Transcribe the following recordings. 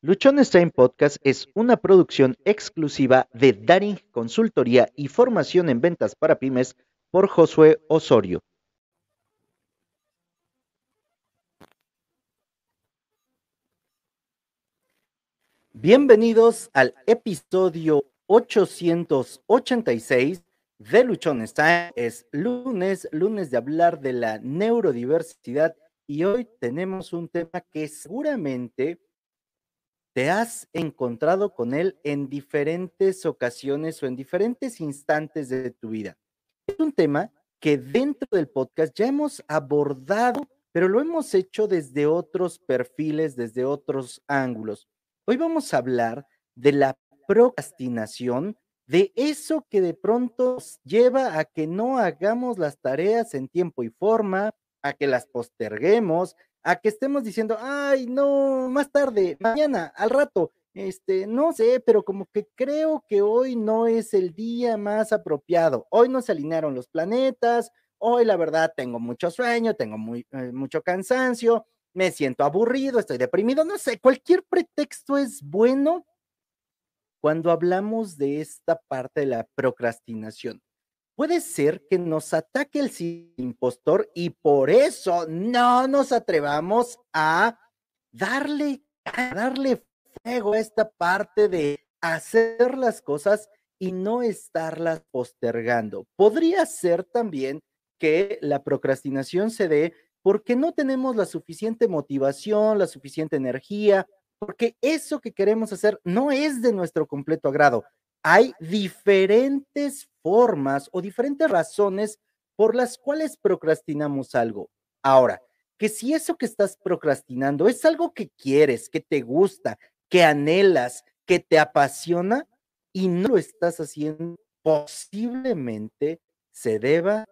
Luchonstein Podcast es una producción exclusiva de Daring Consultoría y Formación en Ventas para Pymes por Josué Osorio. Bienvenidos al episodio 886 de Luchonstein. Es lunes, lunes de hablar de la neurodiversidad y hoy tenemos un tema que seguramente te has encontrado con él en diferentes ocasiones o en diferentes instantes de tu vida. Es un tema que dentro del podcast ya hemos abordado, pero lo hemos hecho desde otros perfiles, desde otros ángulos. Hoy vamos a hablar de la procrastinación, de eso que de pronto lleva a que no hagamos las tareas en tiempo y forma, a que las posterguemos, a que estemos diciendo, ay, no, más tarde, mañana, al rato, este, no sé, pero como que creo que hoy no es el día más apropiado. Hoy no se alinearon los planetas, hoy la verdad tengo mucho sueño, tengo muy, eh, mucho cansancio, me siento aburrido, estoy deprimido, no sé, cualquier pretexto es bueno cuando hablamos de esta parte de la procrastinación puede ser que nos ataque el impostor y por eso no nos atrevamos a darle, a darle fuego a esta parte de hacer las cosas y no estarlas postergando. Podría ser también que la procrastinación se dé porque no tenemos la suficiente motivación, la suficiente energía, porque eso que queremos hacer no es de nuestro completo agrado hay diferentes formas o diferentes razones por las cuales procrastinamos algo. Ahora, que si eso que estás procrastinando es algo que quieres, que te gusta, que anhelas, que te apasiona y no lo estás haciendo, posiblemente se deba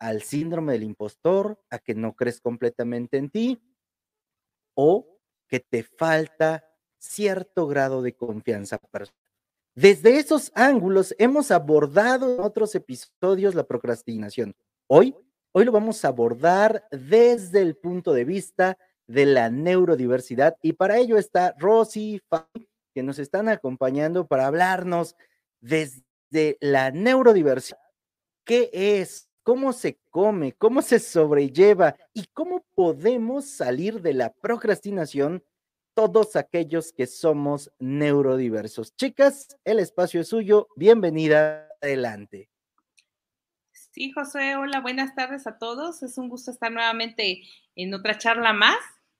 al síndrome del impostor, a que no crees completamente en ti o que te falta cierto grado de confianza personal. Desde esos ángulos hemos abordado en otros episodios la procrastinación. Hoy, hoy lo vamos a abordar desde el punto de vista de la neurodiversidad y para ello está Rosy, que nos están acompañando para hablarnos desde la neurodiversidad. ¿Qué es? ¿Cómo se come? ¿Cómo se sobrelleva? ¿Y cómo podemos salir de la procrastinación todos aquellos que somos neurodiversos. Chicas, el espacio es suyo. Bienvenida. Adelante. Sí, José, hola, buenas tardes a todos. Es un gusto estar nuevamente en otra charla más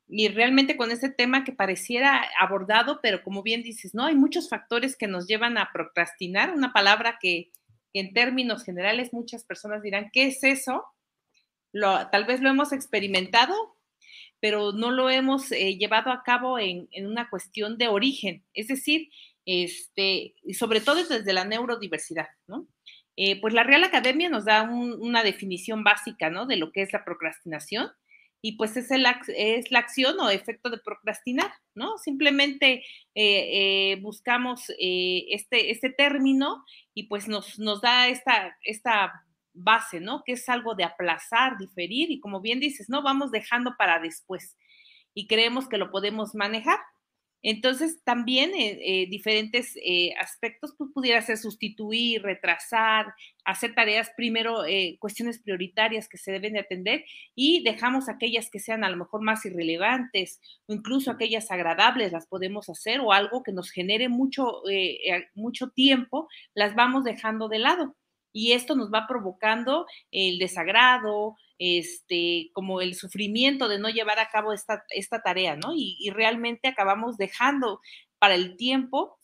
y realmente con este tema que pareciera abordado, pero como bien dices, ¿no? Hay muchos factores que nos llevan a procrastinar, una palabra que, en términos generales muchas personas dirán, ¿qué es eso? Tal vez lo hemos experimentado, pero no lo hemos eh, llevado a cabo en, una cuestión de origen, es decir, este, sobre todo desde la neurodiversidad, ¿no? Eh, pues la Real Academia nos da una definición básica, ¿no? De lo que es la procrastinación y pues es, el, es la acción o efecto de procrastinar, ¿no? Simplemente eh, buscamos este, este término y pues nos, nos da esta, esta base, ¿no? Que es algo de aplazar, diferir y como bien dices, ¿no? Vamos dejando para después y creemos que lo podemos manejar. Entonces, también eh, eh, diferentes eh, aspectos, pues pudiera ser sustituir, retrasar, hacer tareas primero, cuestiones prioritarias que se deben de atender y dejamos aquellas que sean a lo mejor más irrelevantes o incluso aquellas agradables las podemos hacer o algo que nos genere mucho, mucho tiempo, las vamos dejando de lado y esto nos va provocando el desagrado, este, como el sufrimiento de no llevar a cabo esta, esta tarea, ¿no? Y, realmente acabamos dejando para el tiempo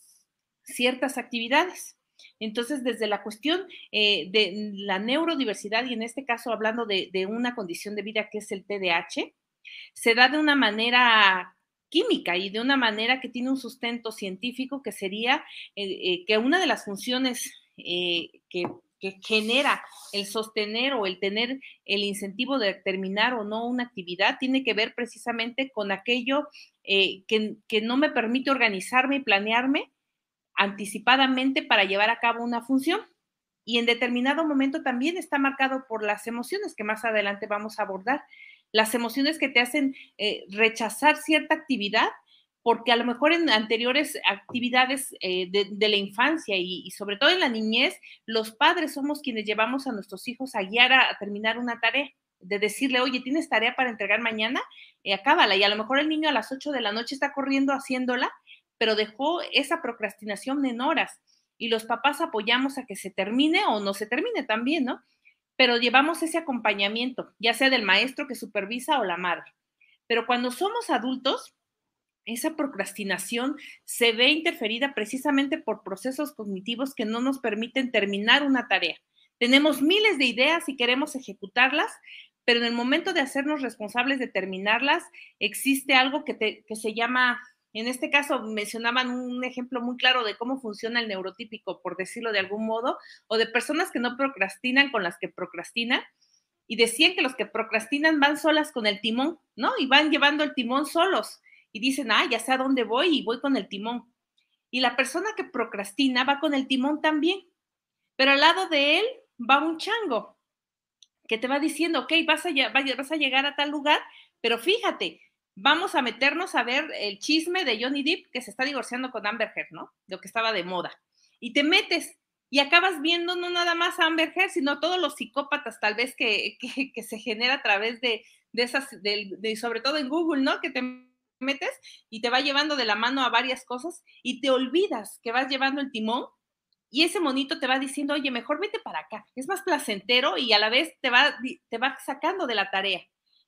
ciertas actividades. Entonces, desde la cuestión eh, de la neurodiversidad, y en este caso hablando de, una condición de vida que es el TDAH, se da de una manera química y de una manera que tiene un sustento científico que sería eh, eh, que una de las funciones que que genera el sostener o el tener el incentivo de terminar o no una actividad tiene que ver precisamente con aquello eh, que, que, no me permite organizarme y planearme anticipadamente para llevar a cabo una función. Y en determinado momento también está marcado por las emociones que más adelante vamos a abordar. Las emociones que te hacen eh, rechazar cierta actividad porque a lo mejor en anteriores actividades eh, de, la infancia y, sobre todo en la niñez, los padres somos quienes llevamos a nuestros hijos a guiar a, terminar una tarea, de decirle, oye, ¿tienes tarea para entregar mañana? Eh, acábala. Y a lo mejor el niño a las 8 de la noche está corriendo haciéndola, pero dejó esa procrastinación en horas. Y los papás apoyamos a que se termine o no se termine también, ¿no? Pero llevamos ese acompañamiento, ya sea del maestro que supervisa o la madre. Pero cuando somos adultos, esa procrastinación se ve interferida precisamente por procesos cognitivos que no nos permiten terminar una tarea. Tenemos miles de ideas y queremos ejecutarlas, pero en el momento de hacernos responsables de terminarlas, existe algo que, se llama, en este caso mencionaban un ejemplo muy claro de cómo funciona el neurotípico, por decirlo de algún modo, o de personas que no procrastinan con las que procrastinan. Y decían que los que procrastinan van solas con el timón, ¿no? Y van llevando el timón solos y dicen, ah, ya sé a dónde voy y voy con el timón. Y la persona que procrastina va con el timón también, pero al lado de él va un chango que te va diciendo, ok, vas a, vas a llegar a tal lugar, pero fíjate, vamos a meternos a ver el chisme de Johnny Depp que se está divorciando con Amber Heard, ¿no? Lo que estaba de moda. Y te metes y acabas viendo no nada más a Amber Heard, sino todos los psicópatas tal vez que, que, se genera a través de, de esas, de, sobre todo en Google, ¿no? Que metes y te va llevando de la mano a varias cosas y te olvidas que vas llevando el timón y ese monito te va diciendo, oye, mejor vete para acá, es más placentero y a la vez te va, te va sacando de la tarea.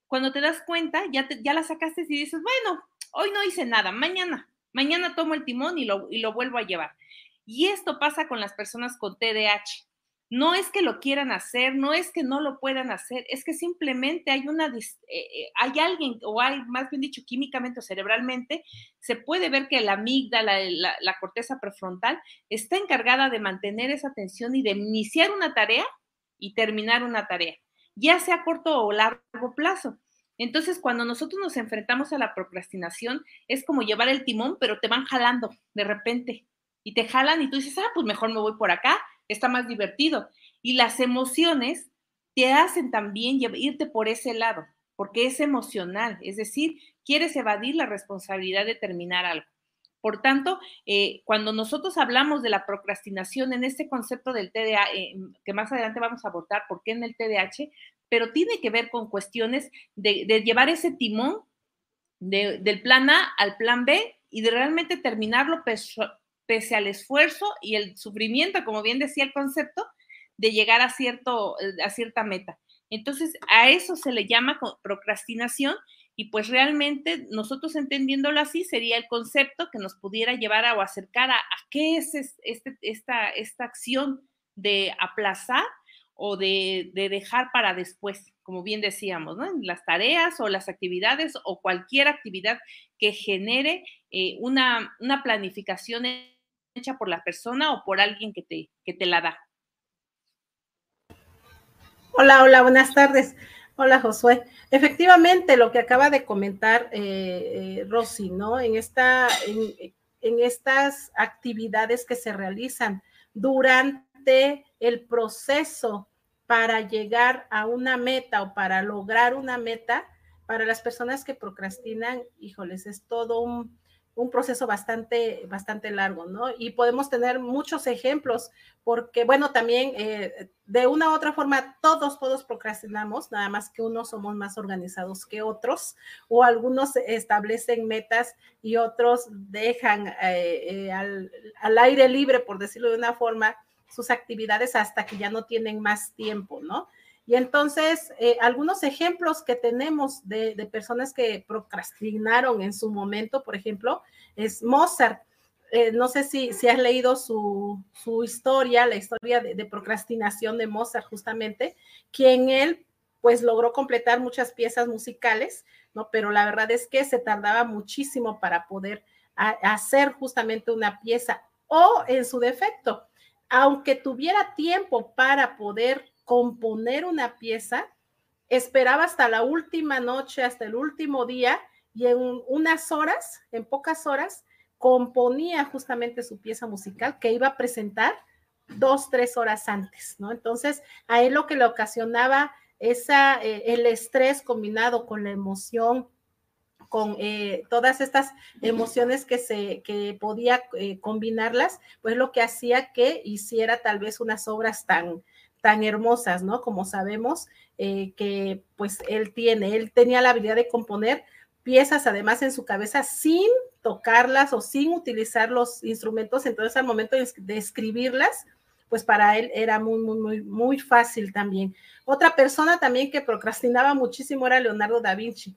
Cuando te das cuenta, ya, ya la sacaste y dices, bueno, hoy no hice nada, mañana, mañana tomo el timón y lo, y lo vuelvo a llevar. Y esto pasa con las personas con TDAH. No es que lo quieran hacer, no es que no lo puedan hacer, es que simplemente hay una, eh, eh, hay alguien, o hay más bien dicho químicamente o cerebralmente, se puede ver que la amígdala, la, la corteza prefrontal, está encargada de mantener esa tensión y de iniciar una tarea y terminar una tarea, ya sea a corto o largo plazo. Entonces, cuando nosotros nos enfrentamos a la procrastinación, es como llevar el timón, pero te van jalando de repente y te jalan y tú dices, ah, pues mejor me voy por acá está más divertido. Y las emociones te hacen también irte por ese lado, porque es emocional, es decir, quieres evadir la responsabilidad de terminar algo. Por tanto, eh, cuando nosotros hablamos de la procrastinación en este concepto del TDA, eh, que más adelante vamos a abordar por qué en el TDAH, pero tiene que ver con cuestiones de, llevar ese timón del plan A al plan B y de realmente terminarlo pese al esfuerzo y el sufrimiento, como bien decía el concepto, de llegar a, cierto, eh, a cierta meta. Entonces, a eso se le llama procrastinación y pues realmente nosotros entendiéndolo así sería el concepto que nos pudiera llevar a, acercar a, qué es este, esta, esta acción de aplazar o de, dejar para después, como bien decíamos, ¿no? Las tareas o las actividades o cualquier actividad que genere eh, una, una planificación hecha por la persona o por alguien que te, que te la da. Hola, hola, buenas tardes. Hola, Josué. Efectivamente, lo que acaba de comentar eh, eh, Rosy, ¿no? En, esta, en, en estas actividades que se realizan durante el proceso para llegar a una meta o para lograr una meta, para las personas que procrastinan, híjoles, es todo un, un proceso bastante, bastante largo, ¿no? Y podemos tener muchos ejemplos, porque, bueno, también eh, de una u otra forma, todos, todos procrastinamos, nada más que unos somos más organizados que otros, o algunos establecen metas y otros dejan eh, eh, al, al aire libre, por decirlo de una forma, sus actividades hasta que ya no tienen más tiempo, ¿no? Y entonces, eh, algunos ejemplos que tenemos de, personas que procrastinaron en su momento, por ejemplo, es Mozart. Eh, no sé si, si has leído su, historia, la historia de, procrastinación de Mozart, justamente, quien él pues logró completar muchas piezas musicales, ¿no? Pero la verdad es que se tardaba muchísimo para poder hacer justamente una pieza o en su defecto, aunque tuviera tiempo para poder componer una pieza, esperaba hasta la última noche, hasta el último día, y en unas horas, en pocas horas, componía justamente su pieza musical que iba a presentar dos, tres horas antes, ¿no? Entonces, a él lo que le ocasionaba esa, eh, el estrés combinado con la emoción, con eh, todas estas emociones que se que podía eh, combinarlas, pues lo que hacía que hiciera tal vez unas obras tan tan hermosas, ¿no? Como sabemos eh, que pues él tiene, él tenía la habilidad de componer piezas además en su cabeza sin tocarlas o sin utilizar los instrumentos, entonces al momento de escribirlas, pues para él era muy, muy, muy, muy fácil también. Otra persona también que procrastinaba muchísimo era Leonardo da Vinci,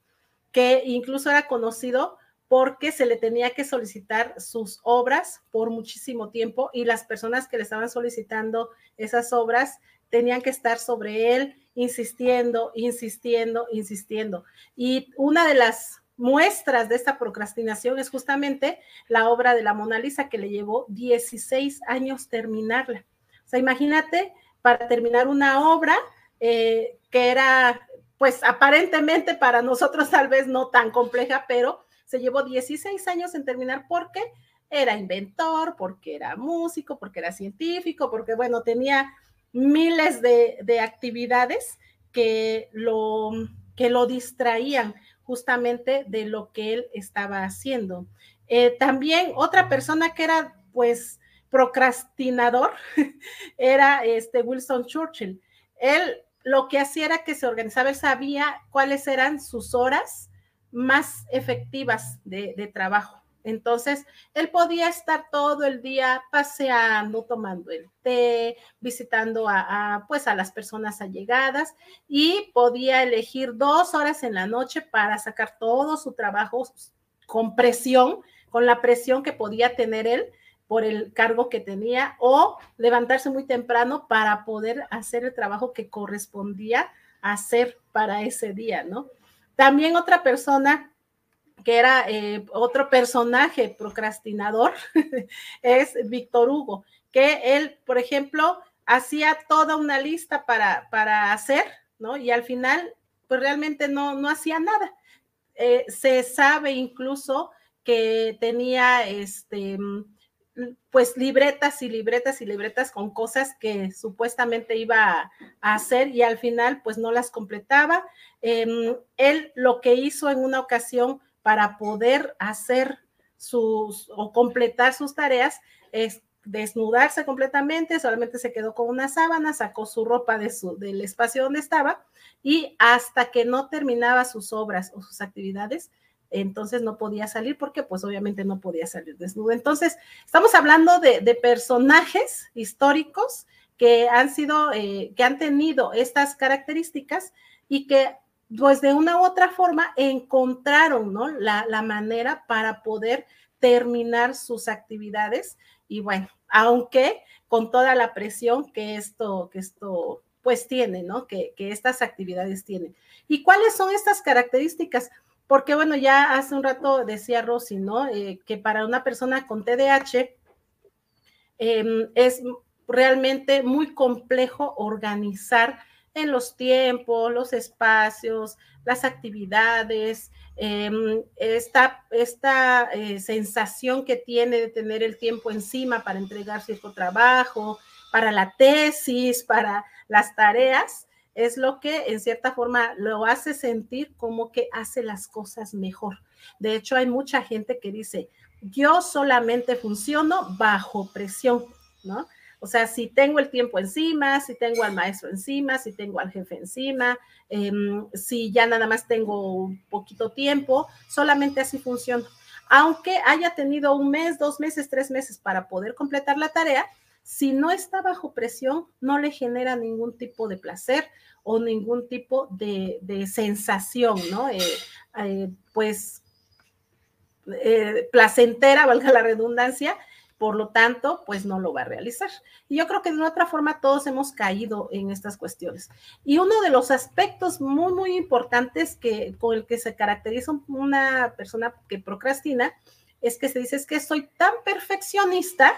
que incluso era conocido porque se le tenía que solicitar sus obras por muchísimo tiempo y las personas que le estaban solicitando esas obras tenían que estar sobre él insistiendo, insistiendo, insistiendo. Y una de las muestras de esta procrastinación es justamente la obra de la Mona Lisa que le llevó 16 años terminarla. O sea, imagínate para terminar una obra eh, que era, pues aparentemente para nosotros tal vez no tan compleja, pero se llevó 16 años en terminar porque era inventor, porque era músico, porque era científico, porque bueno, tenía miles de, de actividades que lo, que lo distraían justamente de lo que él estaba haciendo. Eh, también otra persona que era pues procrastinador era este Wilson Churchill. Él lo que hacía era que se organizaba, él sabía cuáles eran sus horas más efectivas de, de trabajo. Entonces, él podía estar todo el día paseando, tomando el té, visitando a, pues a las personas allegadas y podía elegir dos horas en la noche para sacar todo su trabajo con presión, con la presión que podía tener él por el cargo que tenía o levantarse muy temprano para poder hacer el trabajo que correspondía hacer para ese día, ¿no? También otra persona que era eh, otro personaje procrastinador, es Víctor Hugo, que él, por ejemplo, hacía toda una lista para, para hacer, ¿no? Y al final, pues realmente no, no hacía nada. Eh, se sabe incluso que tenía este pues libretas y libretas y libretas con cosas que supuestamente iba a, hacer y al final pues no las completaba. Em, él lo que hizo en una ocasión para poder hacer sus o completar sus tareas es desnudarse completamente, solamente se quedó con una sábana, sacó su ropa de su, del espacio donde estaba y hasta que no terminaba sus obras o sus actividades, entonces no podía salir porque pues obviamente no podía salir desnudo. Entonces, estamos hablando de, personajes históricos que han sido, eh, que han tenido estas características y que pues de una u otra forma encontraron, ¿no? La, manera para poder terminar sus actividades y bueno, aunque con toda la presión que esto, que esto pues tiene, ¿no? Que, estas actividades tienen. ¿Y cuáles son estas características? Porque bueno, ya hace un rato decía Rosy, ¿no? Eh, que para una persona con TDAH em, es realmente muy complejo organizar en los tiempos, los espacios, las actividades, em, esta, esta eh, sensación que tiene de tener el tiempo encima para entregar cierto trabajo, para la tesis, para las tareas, es lo que en cierta forma lo hace sentir como que hace las cosas mejor. De hecho, hay mucha gente que dice, yo solamente funciono bajo presión, ¿no? O sea, si tengo el tiempo encima, si tengo al maestro encima, si tengo al jefe encima, em, si ya nada más tengo un poquito tiempo, solamente así funciona. Aunque haya tenido un mes, dos meses, tres meses para poder completar la tarea, si no está bajo presión, no le genera ningún tipo de placer o ningún tipo de, sensación, ¿no? Eh, eh, pues eh, placentera, valga la redundancia, por lo tanto, pues no lo va a realizar. Y yo creo que de una otra forma todos hemos caído en estas cuestiones. Y uno de los aspectos muy, muy importantes que, con el que se caracteriza una persona que procrastina es que se dice es que soy tan perfeccionista,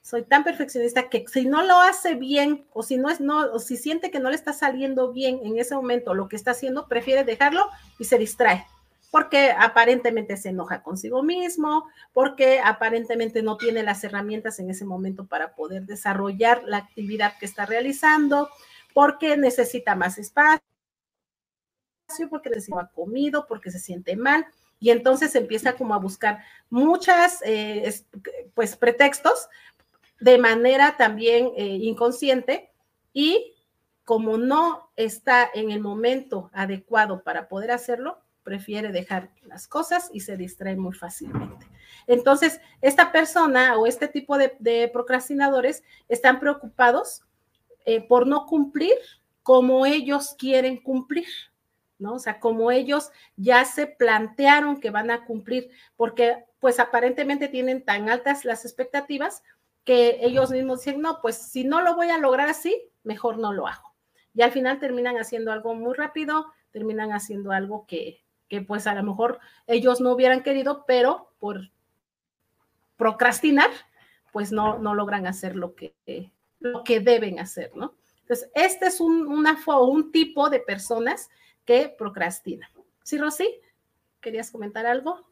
soy tan perfeccionista que si no lo hace bien o si no es no o si siente que no le está saliendo bien en ese momento lo que está haciendo, prefiere dejarlo y se distrae porque aparentemente se enoja consigo mismo, porque aparentemente no tiene las herramientas en ese momento para poder desarrollar la actividad que está realizando, porque necesita más espacio porque ha comido, porque se siente mal, y entonces empieza como a buscar muchas, eh, pues, pretextos de manera también eh, inconsciente y como no está en el momento adecuado para poder hacerlo, prefiere dejar las cosas y se distrae muy fácilmente. Entonces, esta persona o este tipo de, procrastinadores están preocupados eh, por no cumplir como ellos quieren cumplir. ¿no? O sea, como ellos ya se plantearon que van a cumplir, porque pues aparentemente tienen tan altas las expectativas que ellos mismos dicen, no, pues si no lo voy a lograr así, mejor no lo hago. Y al final terminan haciendo algo muy rápido, terminan haciendo algo que, que pues a lo mejor ellos no hubieran querido, pero por procrastinar, pues no, no logran hacer lo que, lo que deben hacer, ¿no? Entonces, este es un, un tipo de personas que procrastinan. ¿Sí, Rosy? ¿Querías comentar algo?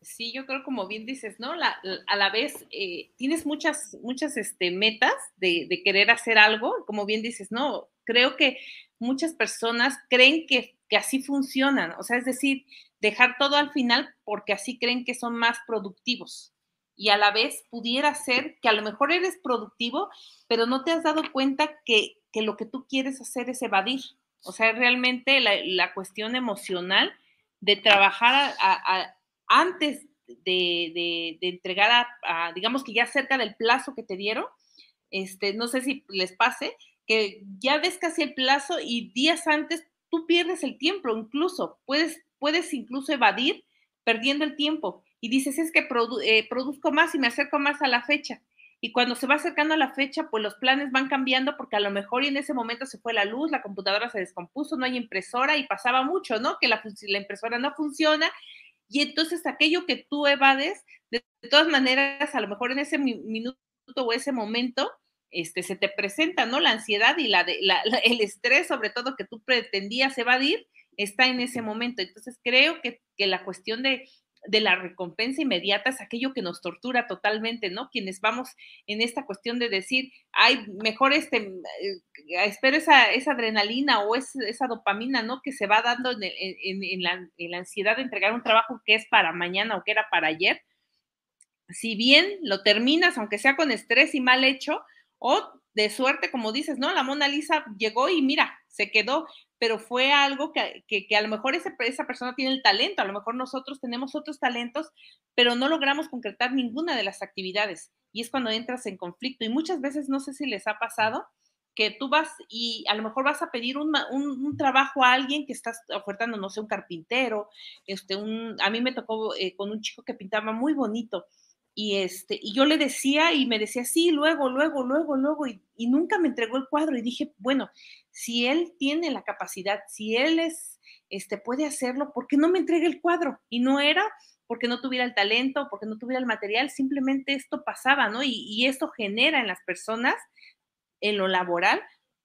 Sí, yo creo como bien dices, ¿no? a la vez eh, tienes muchas, muchas este, metas de, de, querer hacer algo, como bien dices, ¿no? Creo que muchas personas creen que que así funcionan, o sea, es decir, dejar todo al final porque así creen que son más productivos. Y a la vez pudiera ser que a lo mejor eres productivo, pero no te has dado cuenta que, lo que tú quieres hacer es evadir. O sea, realmente la, cuestión emocional de trabajar antes de, entregar a, digamos que ya cerca del plazo que te dieron, este, no sé si les pase, que ya ves casi el plazo y días antes tú pierdes el tiempo, incluso puedes, puedes incluso evadir perdiendo el tiempo y dices es que eh, produzco más y me acerco más a la fecha. Y cuando se va acercando a la fecha, pues los planes van cambiando porque a lo mejor en ese momento se fue la luz, la computadora se descompuso, no hay impresora y pasaba mucho, ¿no? Que la, la impresora no funciona y entonces aquello que tú evades, de, de todas maneras, a lo mejor en ese minuto o ese momento, este, se te presenta, ¿no? La ansiedad y la, de, el estrés, sobre todo, que tú pretendías evadir, está en ese momento. Entonces, creo que, la cuestión de, la recompensa inmediata es aquello que nos tortura totalmente, ¿no? Quienes vamos en esta cuestión de decir, ay, mejor este, eh, espero esa, esa, adrenalina o esa dopamina, ¿no? Que se va dando en, la, en la ansiedad de entregar un trabajo que es para mañana o que era para ayer. Si bien lo terminas, aunque sea con estrés y mal hecho, o de suerte, como dices, ¿no? La Mona Lisa llegó y mira, se quedó, pero fue algo que, a lo mejor esa persona tiene el talento, a lo mejor nosotros tenemos otros talentos, pero no logramos concretar ninguna de las actividades. Y es cuando entras en conflicto. Y muchas veces, no sé si les ha pasado, que tú vas y a lo mejor vas a pedir un, trabajo a alguien que estás ofertando, no sé, un carpintero, este, un, a mí me tocó eh, con un chico que pintaba muy bonito y, este, y yo le decía y me decía, sí, luego, luego, luego, luego, y, nunca me entregó el cuadro. Y dije, bueno, si él tiene la capacidad, si él es, este, puede hacerlo, ¿por qué no me entrega el cuadro? Y no era porque no tuviera el talento, porque no tuviera el material, simplemente esto pasaba, ¿no? Y, y esto genera en las personas, en lo laboral,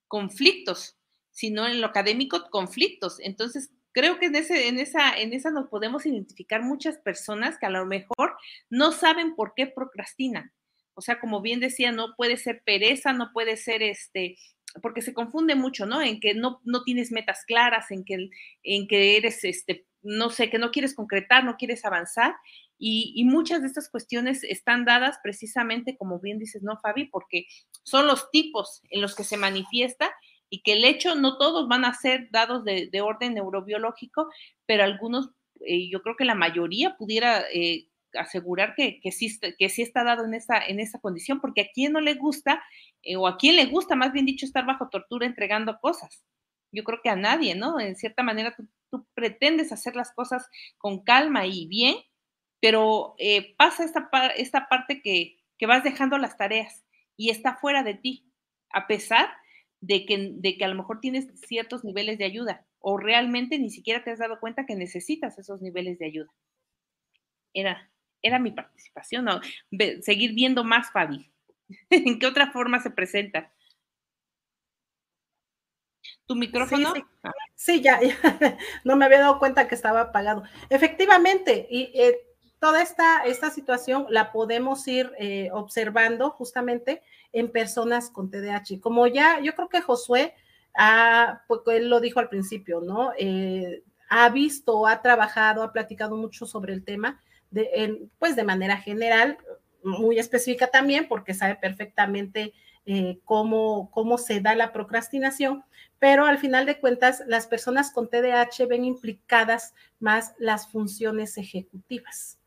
conflictos, sino en lo académico, conflictos. Entonces, creo que en, ese, en, esa, en esa nos podemos identificar muchas personas que a lo mejor no saben por qué procrastinan. O sea, como bien decía, no puede ser pereza, no puede ser este, porque se confunde mucho, ¿no? En que no, no tienes metas claras, en que, en que eres, este, no sé, que no quieres concretar, no quieres avanzar. Y, y, muchas de estas cuestiones están dadas precisamente, como bien dices, ¿no, Fabi? Porque son los tipos en los que se manifiesta y que el hecho no todos van a ser dados de, orden neurobiológico, pero algunos, eh, yo creo que la mayoría pudiera eh, asegurar que, que, sí, que sí está dado en esa, en esa condición, porque a quien no le gusta, eh, o a quien le gusta, más bien dicho, estar bajo tortura entregando cosas. Yo creo que a nadie, ¿no? En cierta manera tú, pretendes hacer las cosas con calma y bien, pero pasa esta, esta parte que, que vas dejando las tareas y está fuera de ti, a pesar de que, de que a lo mejor tienes ciertos niveles de ayuda o realmente ni siquiera te has dado cuenta que necesitas esos niveles de ayuda. Era, era mi participación, ¿no? seguir viendo más, Fabi. ¿En qué otra forma se presenta? ¿Tu micrófono? Sí, ah. ya, no me había dado cuenta que estaba apagado. Efectivamente, y eh, toda esta, esta situación la podemos ir eh, observando justamente en personas con TDAH. Como ya, yo creo que Josué ha, pues él lo dijo al principio, ¿no? Eh, ha visto, ha trabajado, ha platicado mucho sobre el tema, de, pues de manera general, muy específica también, porque sabe perfectamente eh, cómo, cómo se da la procrastinación, pero al final de cuentas, las personas con TDAH ven implicadas más las funciones ejecutivas,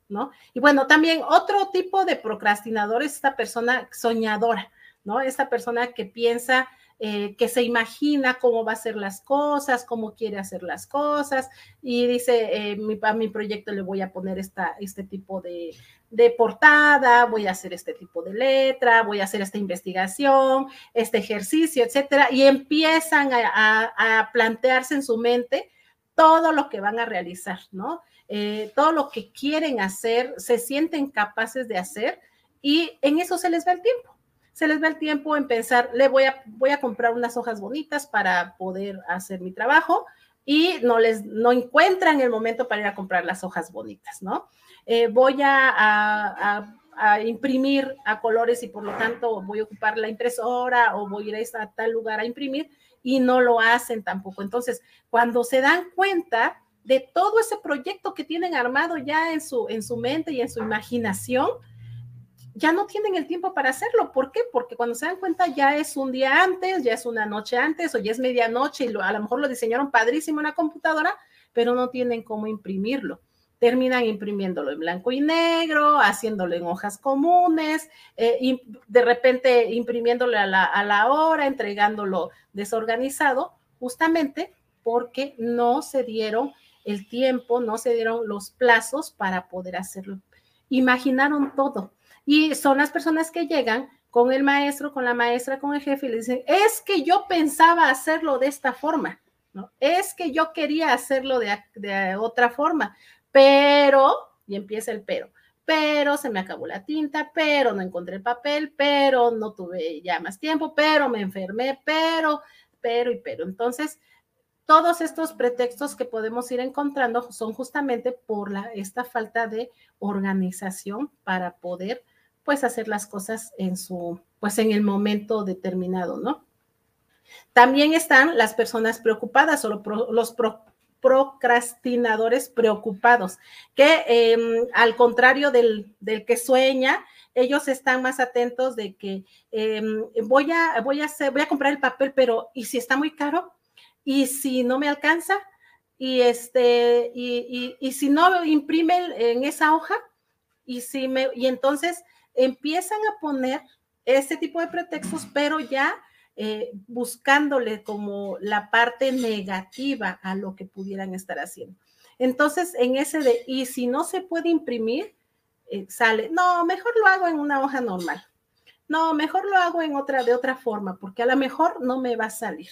Y bueno, también otro tipo de procrastinador es esta persona soñadora, ¿no? Esta persona que piensa eh, que se imagina cómo va a hacer las cosas, cómo quiere hacer las cosas, y dice, eh, mi, a mi proyecto le voy a poner esta, este tipo de, de, portada, voy a hacer este tipo de letra, voy a hacer esta investigación, este ejercicio, etcétera, y empiezan a, plantearse en su mente todo lo que van a realizar, ¿no? Eh, todo lo que quieren hacer, se sienten capaces de hacer, y en eso se les va el tiempo se les va el tiempo en pensar, le voy a, voy a comprar unas hojas bonitas para poder hacer mi trabajo y no les, no encuentran el momento para ir a comprar las hojas bonitas, ¿no? Eh, voy a, imprimir a colores y por lo tanto voy a ocupar la impresora o voy a ir a tal lugar a imprimir y no lo hacen tampoco. Entonces, cuando se dan cuenta de todo ese proyecto que tienen armado ya en su, en su mente y en su imaginación, ya no tienen el tiempo para hacerlo. ¿Por qué? Porque cuando se dan cuenta ya es un día antes, ya es una noche antes o ya es medianoche y lo, a lo mejor lo diseñaron padrísimo en la computadora, pero no tienen cómo imprimirlo. Terminan imprimiéndolo en blanco y negro, haciéndolo en hojas comunes, eh, de repente imprimiéndolo a la, a la hora, entregándolo desorganizado, justamente porque no se dieron el tiempo, no se dieron los plazos para poder hacerlo. Imaginaron todo y son las personas que llegan con el maestro, con la maestra, con el jefe y le dicen, es que yo pensaba hacerlo de esta forma, ¿no? Es que yo quería hacerlo de, de otra forma, pero, y empieza el pero, pero se me acabó la tinta, pero no encontré el papel, pero no tuve ya más tiempo, pero me enfermé, pero, pero y pero. Entonces, todos estos pretextos que podemos ir encontrando son justamente por esta falta de organización para poder pues hacer las cosas en su, pues en el momento determinado, ¿no? También están las personas preocupadas o los procrastinadores preocupados, que em, al contrario del, que sueña, ellos están más atentos de que em, voy, a, voy, a hacer, voy a comprar el papel, pero ¿y si está muy caro? ¿Y si no me alcanza? Y, este, y, y si no imprime en esa hoja, y, si me, y entonces empiezan a poner ese tipo de pretextos, pero ya eh, buscándole como la parte negativa a lo que pudieran estar haciendo. Entonces, en ese de, y si no se puede imprimir, eh, sale, no, mejor lo hago en una hoja normal. No, mejor lo hago en otra, de otra forma, porque a lo mejor no me va a salir.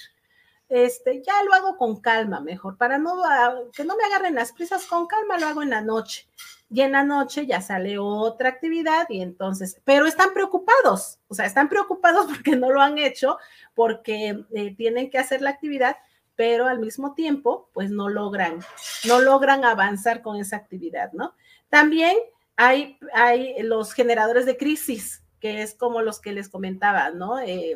Este, ya lo hago con calma mejor, para no, ah, que no me agarren las prisas, con calma lo hago en la noche y en la noche ya sale otra actividad y entonces, pero están preocupados, o sea, están preocupados porque no lo han hecho, porque eh, tienen que hacer la actividad, pero al mismo tiempo, pues no logran, no logran avanzar con esa actividad, ¿no? También hay, hay los generadores de crisis, que es como los que les comentaba, ¿no? Eh,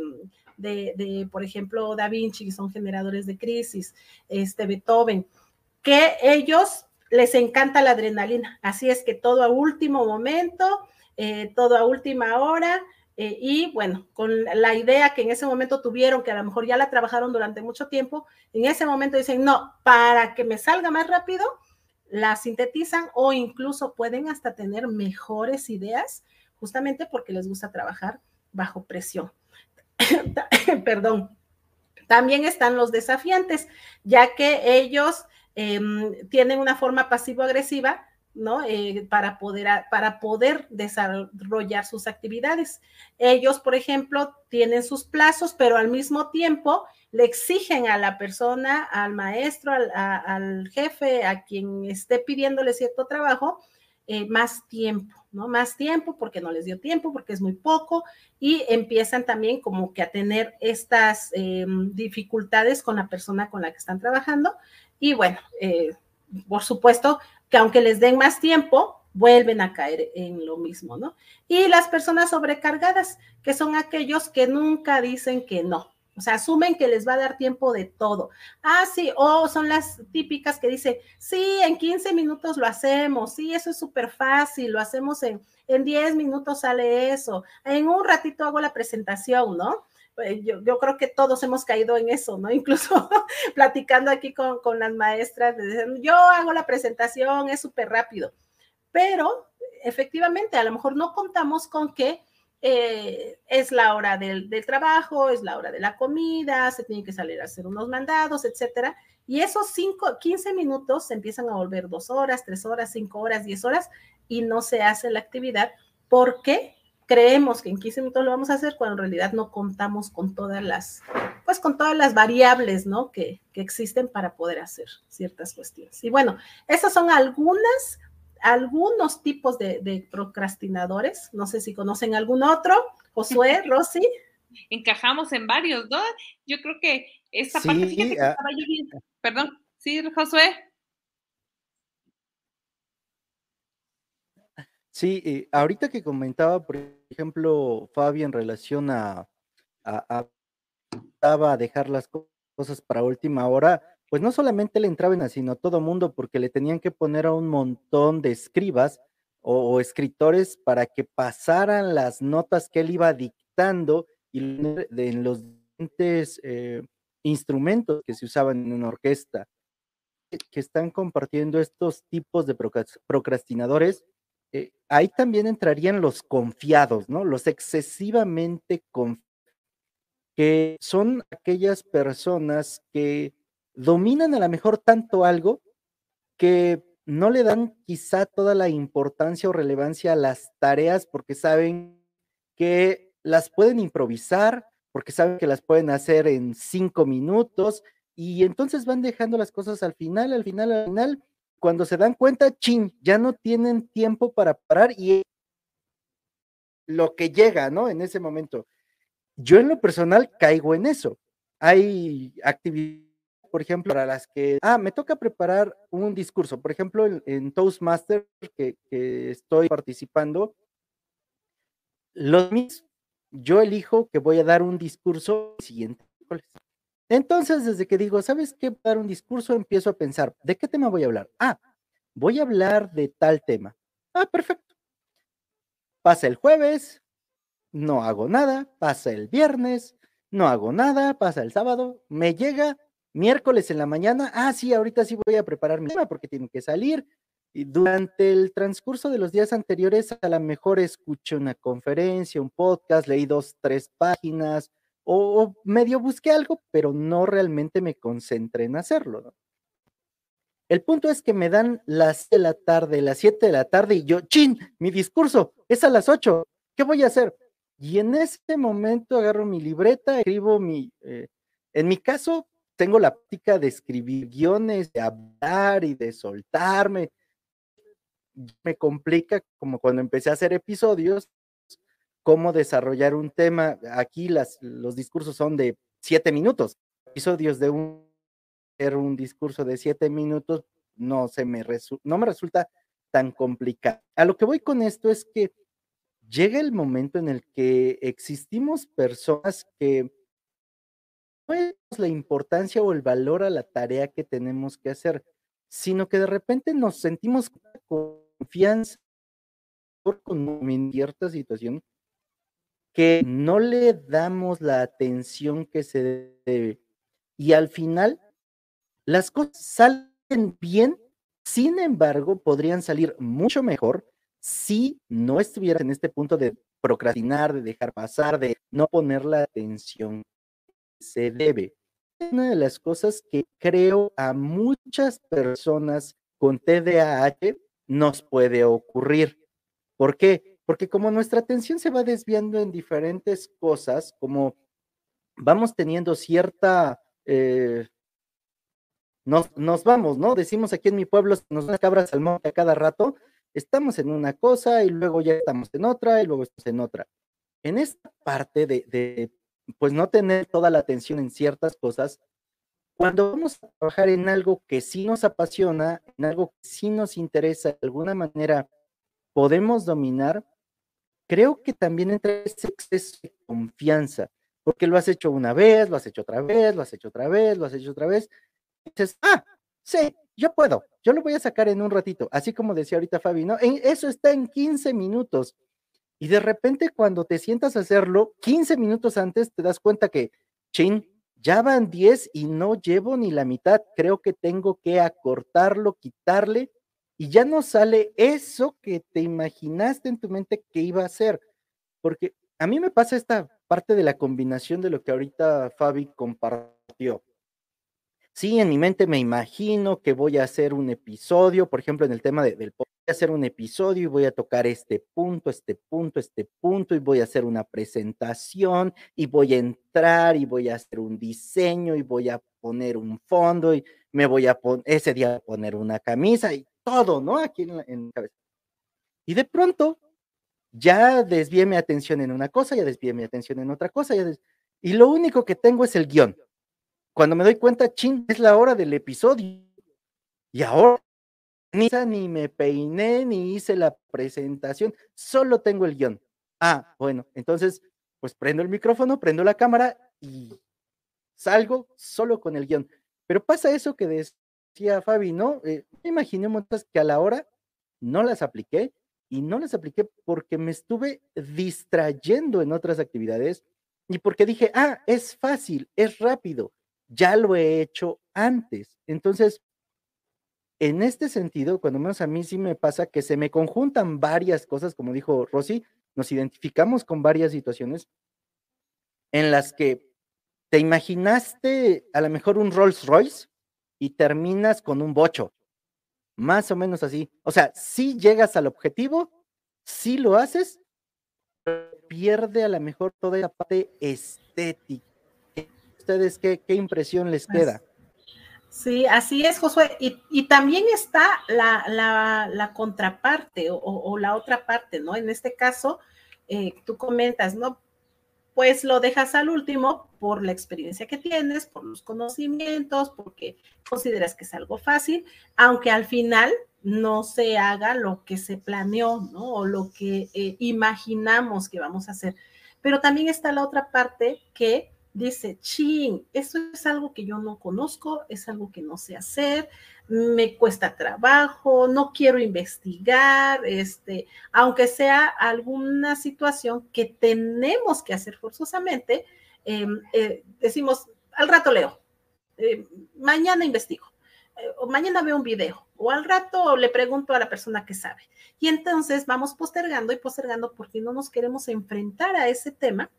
de, por ejemplo, Da Vinci, que son generadores de crisis, este Beethoven, que ellos les encanta la adrenalina. Así es que todo a último momento, eh, todo a última hora. Eh, y bueno, con la idea que en ese momento tuvieron, que a lo mejor ya la trabajaron durante mucho tiempo, en ese momento dicen, no, para que me salga más rápido, la sintetizan o incluso pueden hasta tener mejores ideas, justamente porque les gusta trabajar bajo presión. Perdón. También están los desafiantes, ya que ellos Em, tienen una forma pasivo-agresiva, ¿no? Eh, para, poder, para poder desarrollar sus actividades. Ellos, por ejemplo, tienen sus plazos, pero al mismo tiempo le exigen a la persona, al maestro, al, jefe, a quien esté pidiéndole cierto trabajo, eh, más tiempo, ¿no? Más tiempo porque no les dio tiempo, porque es muy poco y empiezan también como que a tener estas em, dificultades con la persona con la que están trabajando y bueno, eh, por supuesto que aunque les den más tiempo, vuelven a caer en lo mismo, ¿no? Y las personas sobrecargadas, que son aquellos que nunca dicen que no, O sea, asumen que les va a dar tiempo de todo. Ah, sí, o son las típicas que dicen, sí, en 15 minutos lo hacemos, sí, eso es súper fácil, lo hacemos en, en 10 minutos sale eso, en un ratito hago la presentación, ¿no? Eh, yo, yo, creo que todos hemos caído en eso, ¿no? Incluso platicando aquí con, con las maestras, dicen, yo hago la presentación, es súper rápido, pero efectivamente, a lo mejor no contamos con que eh, es la hora del, trabajo, es la hora de la comida, se tiene que salir a hacer unos mandados, etcétera. Y esos 5, 15 minutos se empiezan a volver dos horas, tres horas, cinco horas, diez horas y no se hace la actividad porque creemos que en 15 minutos lo vamos a hacer cuando en realidad no contamos con todas las, pues con todas las variables, ¿no? Que, que existen para poder hacer ciertas cuestiones. Y bueno, esas son algunas algunos tipos de, procrastinadores. No sé si conocen algún otro. Josué, Rosy. Encajamos en varios, ¿no? Yo creo que esta parte, fíjate que ah. estaba yo bien. Perdón, sí, Josué. Sí, ahorita que comentaba, por ejemplo, Fabi, en relación a, a, a dejar las cosas para última hora, pues no solamente le entraban sino todo mundo, porque le tenían que poner a un montón de escribas o, escritores para que pasaran las notas que él iba dictando y en los diferentes eh, instrumentos que se usaban en una orquesta, que están compartiendo estos tipos de procrastinadores. Eh, ahí también entrarían los confiados, ¿no? Los excesivamente confiados, que son aquellas personas que dominan a lo mejor tanto algo que no le dan quizá toda la importancia o relevancia a las tareas porque saben que las pueden improvisar, porque saben que las pueden hacer en cinco minutos y entonces van dejando las cosas al final, al final, al final. Cuando se dan cuenta, chin, ya no tienen tiempo para parar y lo que llega, ¿no? En ese momento. Yo en lo personal caigo en eso. Hay actividades por ejemplo, para las que, ah, me toca preparar un discurso, por ejemplo, en, Toastmaster que, estoy participando, los mis, yo elijo que voy a dar un discurso siguiente. Entonces, desde que digo, ¿sabes qué? Dar un discurso, empiezo a pensar, ¿de qué tema voy a hablar? Ah, voy a hablar de tal tema. Ah, perfecto. Pasa el jueves, no hago nada, pasa el viernes, no hago nada, pasa el sábado, me llega miércoles en la mañana, ah, sí, ahorita sí voy a preparar mi tema porque tiene que salir. Y durante el transcurso de los días anteriores, a lo mejor escuché una conferencia, un podcast, leí dos, tres páginas, o, medio busqué algo, pero no realmente me concentré en hacerlo. El punto es que me dan las de la tarde, las siete de la tarde, y yo, chin, mi discurso es a las ocho, ¿qué voy a hacer? Y en este momento agarro mi libreta, escribo mi, eh, en mi caso, tengo la práctica de escribir guiones, de hablar y de soltarme. Me complica como cuando empecé a hacer episodios, cómo desarrollar un tema. Aquí las, los discursos son de siete minutos. Episodios de un, un discurso de siete minutos no, se me no me resulta tan complicado. A lo que voy con esto es que llega el momento en el que existimos personas que es la importancia o el valor a la tarea que tenemos que hacer, sino que de repente nos sentimos con confianza con cierta situación que no le damos la atención que se debe. Y al final, las cosas salen bien, sin embargo, podrían salir mucho mejor si no estuvieras en este punto de procrastinar, de dejar pasar, de no poner la atención se debe. Una de las cosas que creo a muchas personas con TDAH nos puede ocurrir. ¿Por qué? Porque como nuestra atención se va desviando en diferentes cosas, como vamos teniendo cierta... Eh, nos, vamos, ¿no? Decimos aquí en mi pueblo, nos dan cabras al monte a cada rato, estamos en una cosa y luego ya estamos en otra y luego estamos en otra. En esta parte de pues no tener toda la atención en ciertas cosas, cuando vamos a trabajar en algo que sí nos apasiona, en algo que sí nos interesa de alguna manera, podemos dominar, creo que también entra ese exceso de confianza. porque lo has hecho una vez, lo has hecho otra vez, lo has hecho otra vez, lo has hecho otra vez. Y dices, ah, sí, yo puedo, yo lo voy a sacar en un ratito, así como decía ahorita Fabi, ¿no? eso está en 15 minutos. Y de repente cuando te sientas a hacerlo, 15 minutos antes te das cuenta que, chin, ya van 10 y no llevo ni la mitad. Creo que tengo que acortarlo, quitarle y ya no sale eso que te imaginaste en tu mente que iba a ser. Porque a mí me pasa esta parte de la combinación de lo que ahorita Fabi compartió. Sí, en mi mente me imagino que voy a hacer un episodio, por ejemplo, en el tema del voy a hacer un episodio y voy a tocar este punto, este punto, este punto y voy a hacer una presentación y voy a entrar y voy a hacer un diseño y voy a poner un fondo y me voy a poner ese día a poner una camisa y todo, ¿no? Aquí en la, en cabeza. Y de pronto ya desvié mi atención en una cosa, ya desvié mi atención en otra cosa, y lo único que tengo es el guion cuando me doy cuenta, chin, es la hora del episodio. Y ahora ni, ni me peiné, ni hice la presentación, solo tengo el guion. Ah, bueno, entonces, pues prendo el micrófono, prendo la cámara y salgo solo con el guion. Pero pasa eso que decía Fabi, ¿no? Eh, me imaginé muchas que a la hora no las apliqué y no las apliqué porque me estuve distrayendo en otras actividades y porque dije, ah, es fácil, es rápido ya lo he hecho antes. Entonces, en este sentido, cuando menos a mí sí me pasa que se me conjuntan varias cosas, como dijo Rosy, nos identificamos con varias situaciones en las que te imaginaste a lo mejor un Rolls Royce y terminas con un bocho, más o menos así. O sea, si llegas al objetivo, si lo haces, pierde a lo mejor toda la parte estética ustedes qué, impresión les queda. Sí, así es, Josué. Y, también está la, contraparte o, la otra parte, ¿no? En este caso, eh, tú comentas, ¿no? Pues lo dejas al último por la experiencia que tienes, por los conocimientos, porque consideras que es algo fácil, aunque al final no se haga lo que se planeó, ¿no? O lo que eh, imaginamos que vamos a hacer. Pero también está la otra parte que dice, ching, eso es algo que yo no conozco, es algo que no sé hacer, me cuesta trabajo, no quiero investigar, este, aunque sea alguna situación que tenemos que hacer forzosamente, em, eh, decimos, al rato leo, eh, mañana investigo, eh, o mañana veo un video, o al rato le pregunto a la persona que sabe. Y entonces vamos postergando y postergando porque no nos queremos enfrentar a ese tema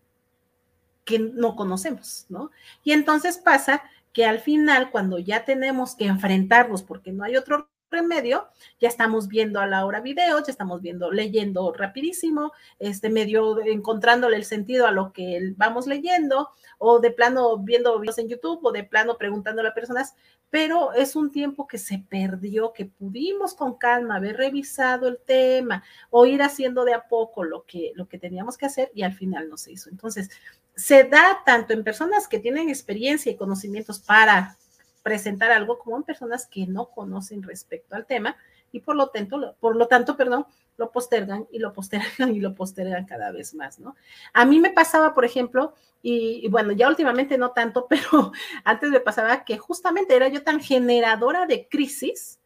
que no conocemos, ¿no? Y entonces pasa que al final, cuando ya tenemos que enfrentarnos porque no hay otro remedio, ya estamos viendo a la hora videos, ya estamos viendo, leyendo rapidísimo, este medio encontrándole el sentido a lo que vamos leyendo, o de plano viendo videos en YouTube, o de plano preguntándole a personas, pero es un tiempo que se perdió, que pudimos con calma haber revisado el tema, o ir haciendo de a poco lo que, lo que teníamos que hacer y al final no se hizo. Entonces, se da tanto en personas que tienen experiencia y conocimientos para presentar algo como en personas que no conocen respecto al tema y por lo tanto, por lo tanto, perdón, lo postergan y lo postergan y lo postergan cada vez más, ¿no? A mí me pasaba, por ejemplo, y, bueno, ya últimamente no tanto, pero antes me pasaba que justamente era yo tan generadora de crisis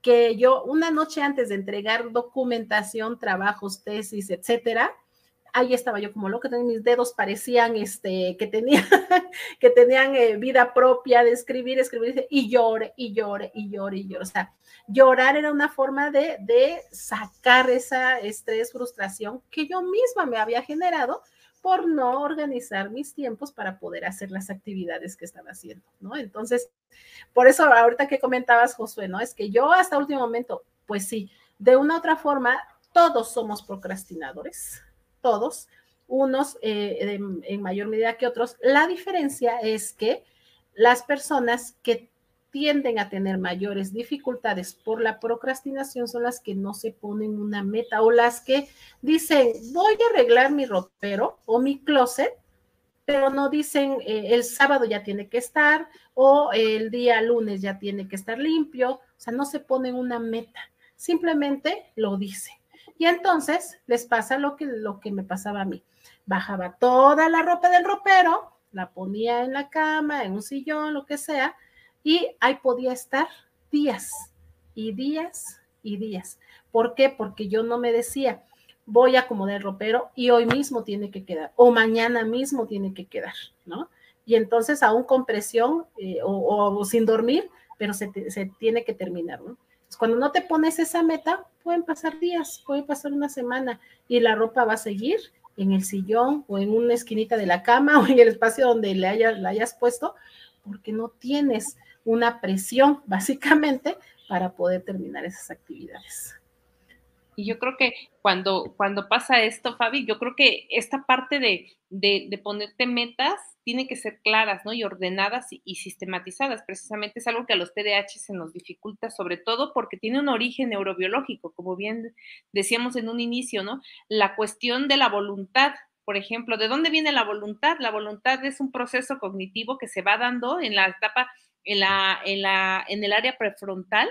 que yo una noche antes de entregar documentación, trabajos, tesis, etcétera, ahí estaba yo como loca, mis dedos parecían este, que, tenía, que tenían eh, vida propia de escribir, escribir, y llore, y llore, y llore, y llore. O sea, llorar era una forma de, de sacar esa estrés, frustración que yo misma me había generado por no organizar mis tiempos para poder hacer las actividades que estaba haciendo, ¿no? Entonces, por eso ahorita que comentabas, Josué, ¿no? Es que yo hasta último momento, pues sí, de una u otra forma, todos somos procrastinadores, todos, unos eh, en mayor medida que otros. La diferencia es que las personas que tienden a tener mayores dificultades por la procrastinación son las que no se ponen una meta o las que dicen, voy a arreglar mi ropero o mi closet, pero no dicen eh, el sábado ya tiene que estar o el día lunes ya tiene que estar limpio, o sea, no se ponen una meta, simplemente lo dicen. Y entonces les pasa lo que, lo que me pasaba a mí. Bajaba toda la ropa del ropero, la ponía en la cama, en un sillón, lo que sea, y ahí podía estar días y días y días. ¿Por qué? Porque yo no me decía, voy a acomodar el ropero y hoy mismo tiene que quedar, o mañana mismo tiene que quedar, ¿no? Y entonces aún con presión eh, o, sin dormir, pero se, se tiene que terminar, ¿no? cuando no te pones esa meta, pueden pasar días, puede pasar una semana y la ropa va a seguir en el sillón o en una esquinita de la cama o en el espacio donde le hayas, la hayas puesto, porque no tienes una presión, básicamente, para poder terminar esas actividades. Y yo creo que cuando, cuando pasa esto, Fabi, yo creo que esta parte de, de, ponerte metas tiene que ser claras, ¿no? Y ordenadas y, sistematizadas. Precisamente es algo que a los TDAH se nos dificulta, sobre todo porque tiene un origen neurobiológico, como bien decíamos en un inicio, ¿no? La cuestión de la voluntad, por ejemplo, ¿de dónde viene la voluntad? La voluntad es un proceso cognitivo que se va dando en la etapa, en, la, en, la, en el área prefrontal,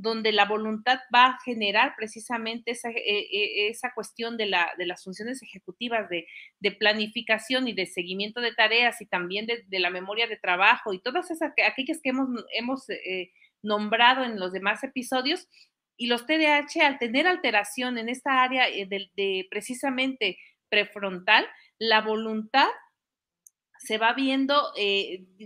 donde la voluntad va a generar precisamente esa, eh, eh, esa cuestión de, la, de, las funciones ejecutivas de, planificación y de seguimiento de tareas y también de, la memoria de trabajo y todas esas aquellas que hemos, hemos eh, nombrado en los demás episodios. Y los TDAH, al tener alteración en esta área de, precisamente prefrontal, la voluntad se va viendo,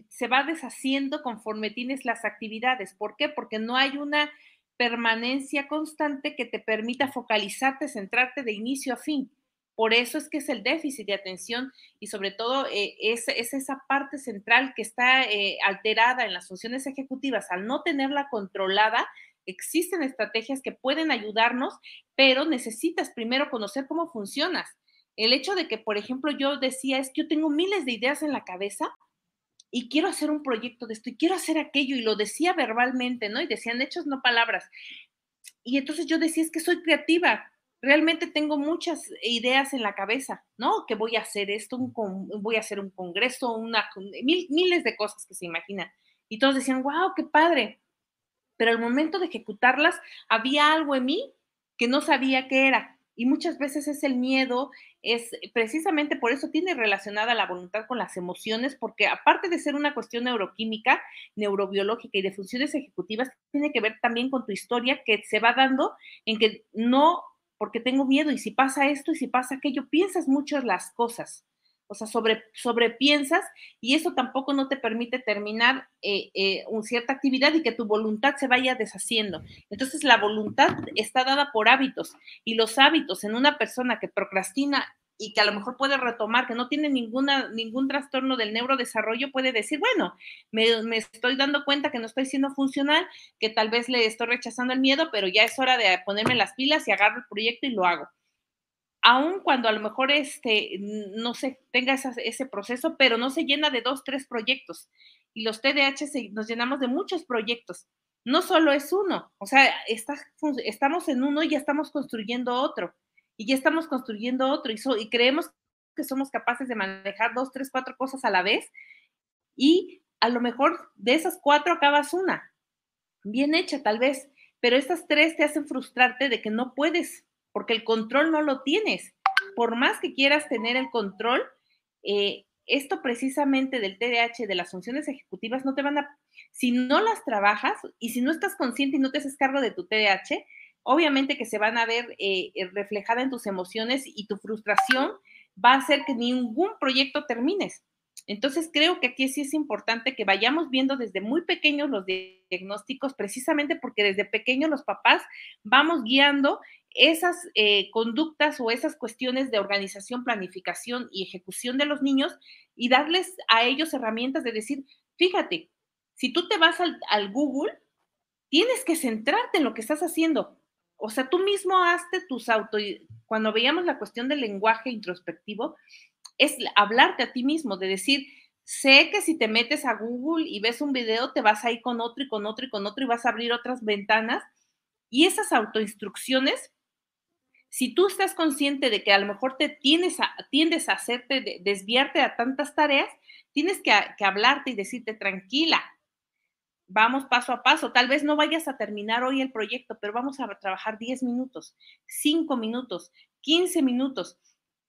se va deshaciendo conforme tienes las actividades. ¿Por qué? Porque no hay una permanencia constante que te permita focalizarte, centrarte de inicio a fin. Por eso es que es el déficit de atención y sobre todo eh, es, esa parte central que está eh, alterada en las funciones ejecutivas. Al no tenerla controlada, existen estrategias que pueden ayudarnos, pero necesitas primero conocer cómo funcionas. El hecho de que, por ejemplo, yo decía, es que yo tengo miles de ideas en la cabeza, y quiero hacer un proyecto de esto y quiero hacer aquello y lo decía verbalmente, ¿no? Y decían hechos, no palabras. Y entonces yo decía, es que soy creativa, realmente tengo muchas ideas en la cabeza, ¿no? Que voy a hacer esto, voy a hacer un congreso, una, miles de cosas que se imaginan. Y todos decían, wow, qué padre. Pero al momento de ejecutarlas, había algo en mí que no sabía qué era. Y muchas veces es el miedo, es precisamente por eso tiene relacionada la voluntad con las emociones, porque aparte de ser una cuestión neuroquímica, neurobiológica y de funciones ejecutivas, tiene que ver también con tu historia que se va dando en que no, porque tengo miedo y si pasa esto y si pasa aquello, piensas mucho las cosas o sea, sobre, sobrepiensas y eso tampoco no te permite terminar eh, eh, una cierta actividad y que tu voluntad se vaya deshaciendo. Entonces, la voluntad está dada por hábitos y los hábitos en una persona que procrastina y que a lo mejor puede retomar, que no tiene ninguna, ningún trastorno del neurodesarrollo, puede decir, bueno, me, me, estoy dando cuenta que no estoy siendo funcional, que tal vez le estoy rechazando el miedo, pero ya es hora de ponerme las pilas y agarro el proyecto y lo hago aun cuando a lo mejor este, no se tenga ese proceso, pero no se llena de dos, tres proyectos. Y los TDAH nos llenamos de muchos proyectos. No solo es uno, o sea, estamos en uno y ya estamos construyendo otro. Y ya estamos construyendo otro y, y creemos que somos capaces de manejar dos, tres, cuatro cosas a la vez. Y a lo mejor de esas cuatro acabas una, bien hecha tal vez, pero estas tres te hacen frustrarte de que no puedes porque el control no lo tienes. Por más que quieras tener el control, eh, esto precisamente del TDAH, de las funciones ejecutivas, no te van a, si no las trabajas y si no estás consciente y no te haces cargo de tu TDAH, obviamente que se van a ver eh, eh, reflejada en tus emociones y tu frustración va a hacer que ningún proyecto termines. Entonces creo que aquí sí es importante que vayamos viendo desde muy pequeños los diagnósticos, precisamente porque desde pequeños los papás vamos guiando esas eh, conductas o esas cuestiones de organización, planificación y ejecución de los niños y darles a ellos herramientas de decir, fíjate, si tú te vas al, al Google, tienes que centrarte en lo que estás haciendo. O sea, tú mismo hazte tus auto... Cuando veíamos la cuestión del lenguaje introspectivo, es hablarte a ti mismo, de decir, sé que si te metes a Google y ves un video, te vas a ir con otro y con otro y con otro y vas a abrir otras ventanas. Y esas autoinstrucciones, si tú estás consciente de que a lo mejor te tienes a, tiendes a hacerte, desviarte a tantas tareas, tienes que, que hablarte y decirte tranquila, vamos paso a paso. Tal vez no vayas a terminar hoy el proyecto, pero vamos a trabajar 10 minutos, 5 minutos, 15 minutos.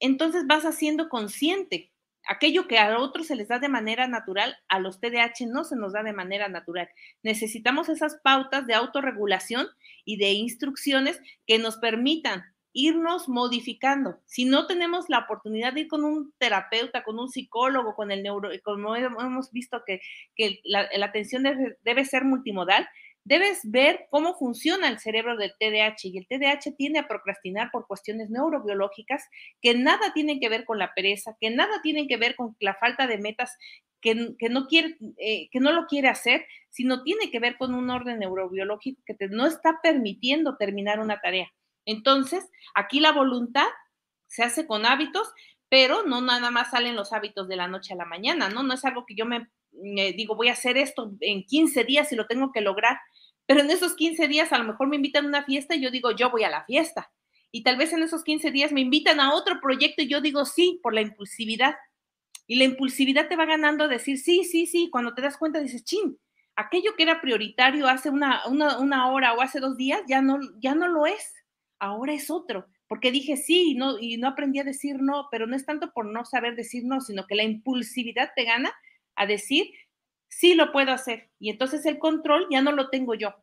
Entonces vas haciendo consciente. Aquello que a otros se les da de manera natural, a los TDAH no se nos da de manera natural. Necesitamos esas pautas de autorregulación y de instrucciones que nos permitan irnos modificando. Si no tenemos la oportunidad de ir con un terapeuta, con un psicólogo, con el neuro, como hemos visto que, la, atención debe, ser multimodal, debes ver cómo funciona el cerebro del TDAH y el TDAH tiende a procrastinar por cuestiones neurobiológicas que nada tienen que ver con la pereza, que nada tienen que ver con la falta de metas que, no quiere, eh, que no lo quiere hacer, sino tiene que ver con un orden neurobiológico que te, no está permitiendo terminar una tarea. Entonces, aquí la voluntad se hace con hábitos, pero no nada más salen los hábitos de la noche a la mañana, ¿no? No es algo que yo me, digo, voy a hacer esto en 15 días y lo tengo que lograr, pero en esos 15 días a lo mejor me invitan a una fiesta y yo digo, yo voy a la fiesta. Y tal vez en esos 15 días me invitan a otro proyecto y yo digo sí por la impulsividad. Y la impulsividad te va ganando a decir sí, sí, sí. Cuando te das cuenta dices, chin, aquello que era prioritario hace una, una, una hora o hace dos días ya no, ya no lo es ahora es otro, porque dije sí y no, y no aprendí a decir no, pero no es tanto por no saber decir no, sino que la impulsividad te gana a decir sí lo puedo hacer. Y entonces el control ya no lo tengo yo,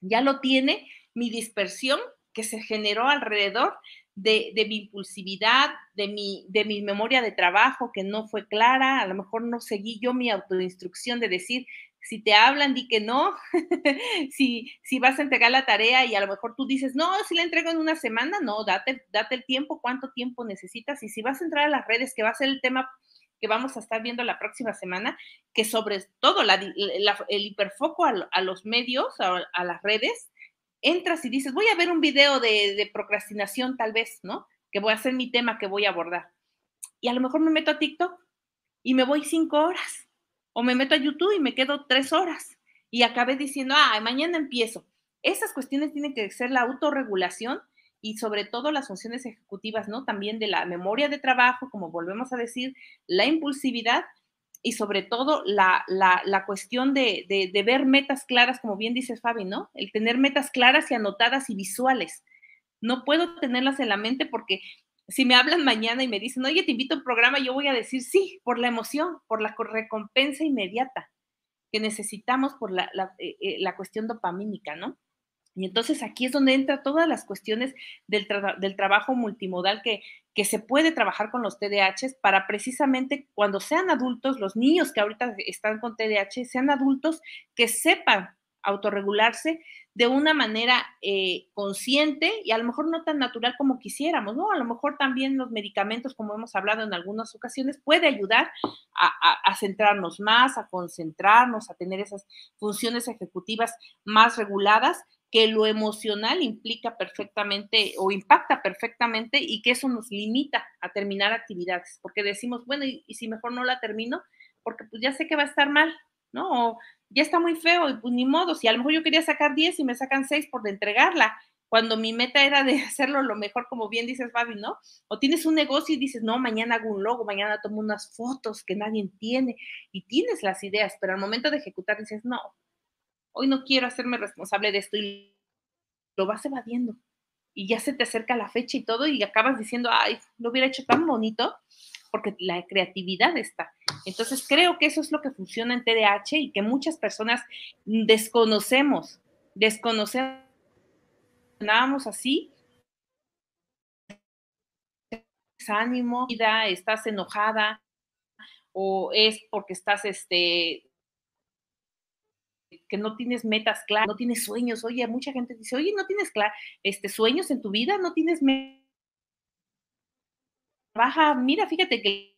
ya lo tiene mi dispersión que se generó alrededor de, mi impulsividad, de mi, de mi memoria de trabajo que no fue clara, a lo mejor no seguí yo mi autoinstrucción de decir, si te hablan, di que no, si, si vas a entregar la tarea y a lo mejor tú dices, no, si la entrego en una semana, no, date, date el tiempo, cuánto tiempo necesitas y si vas a entrar a las redes, que va a ser el tema que vamos a estar viendo la próxima semana, que sobre todo el hiperfoco a, los medios, a, las redes, entras y dices, voy a ver un video de, de procrastinación tal vez, ¿no? Que voy a hacer mi tema que voy a abordar. Y a lo mejor me meto a TikTok y me voy cinco horas o me meto a YouTube y me quedo tres horas y acabé diciendo, ah, mañana empiezo. Esas cuestiones tienen que ser la autorregulación y sobre todo las funciones ejecutivas, ¿no? También de la memoria de trabajo, como volvemos a decir, la impulsividad y sobre todo la, la, cuestión de, de, de, ver metas claras, como bien dice Fabi, ¿no? El tener metas claras y anotadas y visuales. No puedo tenerlas en la mente porque si me hablan mañana y me dicen, oye, te invito a un programa, yo voy a decir sí, por la emoción, por la recompensa inmediata que necesitamos por la, eh, eh, la, cuestión dopamínica, ¿no? Y entonces aquí es donde entran todas las cuestiones del, del trabajo multimodal que, que, se puede trabajar con los TDAH para precisamente cuando sean adultos, los niños que ahorita están con TDAH, sean adultos que sepan autorregularse de una manera eh, consciente y a lo mejor no tan natural como quisiéramos, ¿no? A lo mejor también los medicamentos, como hemos hablado en algunas ocasiones, puede ayudar a, centrarnos más, a concentrarnos, a tener esas funciones ejecutivas más reguladas que lo emocional implica perfectamente o impacta perfectamente y que eso nos limita a terminar actividades, porque decimos, bueno, y, y si mejor no la termino, porque pues ya sé que va a estar mal, ¿no? O ya está muy feo, y pues ni modo, si a lo mejor yo quería sacar 10 y me sacan 6 por entregarla, cuando mi meta era de hacerlo lo mejor, como bien dices, Fabi, ¿no? O tienes un negocio y dices, no, mañana hago un logo, mañana tomo unas fotos que nadie tiene, y tienes las ideas, pero al momento de ejecutar dices, no, hoy no quiero hacerme responsable de esto y lo vas evadiendo. Y ya se te acerca la fecha y todo, y acabas diciendo, ay, lo hubiera hecho tan bonito, porque la creatividad está. Entonces, creo que eso es lo que funciona en TDAH y que muchas personas desconocemos, desconocemos así. ánimo, estás enojada o es porque estás este que no tienes metas claras, no tienes sueños. Oye, mucha gente dice, oye, no tienes este, sueños en tu vida, no tienes metas trabaja, mira, fíjate que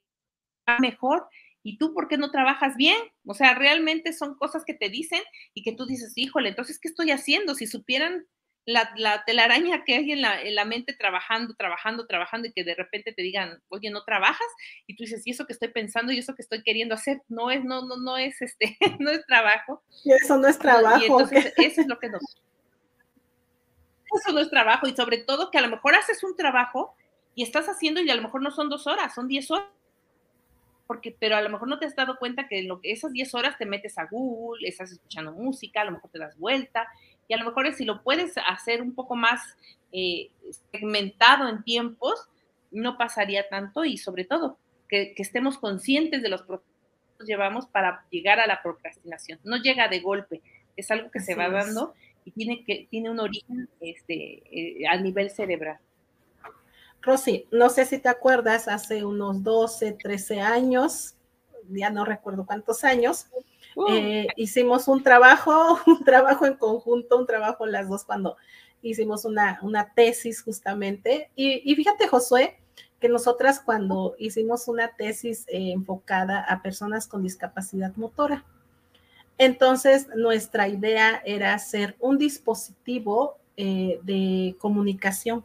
va mejor y tú por qué no trabajas bien? O sea, realmente son cosas que te dicen y que tú dices, híjole, entonces, ¿qué estoy haciendo? Si supieran la, la telaraña que hay en la, en la, mente trabajando, trabajando, trabajando y que de repente te digan, oye, no trabajas y tú dices, y eso que estoy pensando y eso que estoy queriendo hacer, no es, no, no, no es este, no es trabajo. Y eso no es trabajo. Y entonces, eso es lo que nos... Eso no es trabajo y sobre todo que a lo mejor haces un trabajo y estás haciendo y a lo mejor no son dos horas, son diez horas. porque, pero a lo mejor no te has dado cuenta que lo, esas 10 horas te metes a Google, estás escuchando música, a lo mejor te das vuelta, y a lo mejor si lo puedes hacer un poco más eh, segmentado en tiempos, no pasaría tanto y sobre todo que, estemos conscientes de los procesos que llevamos para llegar a la procrastinación. No llega de golpe, es algo que se va dando y tiene, que, tiene un origen este, eh, a nivel cerebral. Rosy, no sé si te acuerdas, hace unos 12, 13 años, ya no recuerdo cuántos años, uh. eh, hicimos un trabajo, un trabajo en conjunto, un trabajo las dos cuando hicimos una, una tesis justamente. Y, fíjate, Josué, que nosotras cuando hicimos una tesis eh, enfocada a personas con discapacidad motora, entonces nuestra idea era hacer un dispositivo eh, de comunicación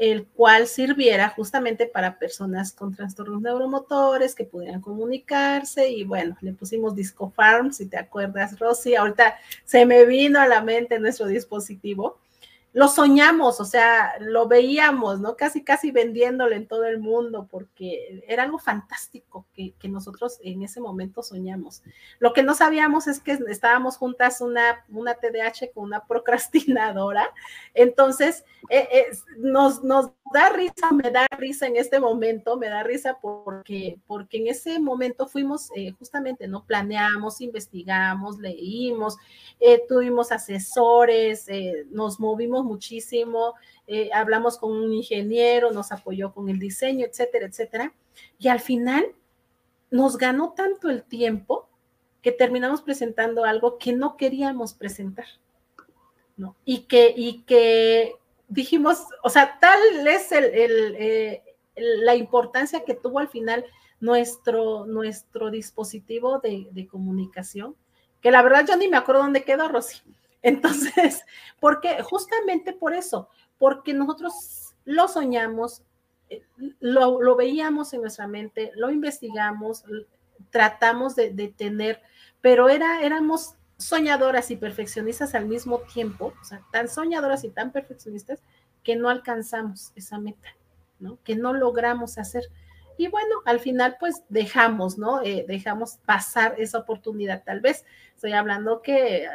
el cual sirviera justamente para personas con trastornos neuromotores que pudieran comunicarse y bueno, le pusimos Disco Farm, si te acuerdas, Rosy, ahorita se me vino a la mente nuestro dispositivo lo soñamos, o sea, lo veíamos, ¿no? Casi, casi vendiéndolo en todo el mundo, porque era algo fantástico que, nosotros en ese momento soñamos. Lo que no sabíamos es que estábamos juntas una, una con una procrastinadora, entonces eh, nos, nos da risa, me da risa en este momento, me da risa porque, porque en ese momento fuimos eh, justamente, ¿no? Planeamos, investigamos, leímos, tuvimos asesores, nos movimos muchísimo, eh, hablamos con un ingeniero, nos apoyó con el diseño, etcétera, etcétera. Y al final nos ganó tanto el tiempo que terminamos presentando algo que no queríamos presentar. ¿no? Y, que, y que dijimos, o sea, tal es el, eh, la importancia que tuvo al final nuestro, nuestro dispositivo de, de, comunicación, que la verdad yo ni me acuerdo dónde quedó, Rosy. Entonces, porque justamente por eso, porque nosotros lo soñamos, eh, lo, veíamos en nuestra mente, lo investigamos, tratamos de, tener, pero era, éramos soñadoras y perfeccionistas al mismo tiempo, o sea, tan soñadoras y tan perfeccionistas que no alcanzamos esa meta, ¿no? Que no logramos hacer. Y bueno, al final pues dejamos, ¿no? Eh, dejamos pasar esa oportunidad. Tal vez estoy hablando que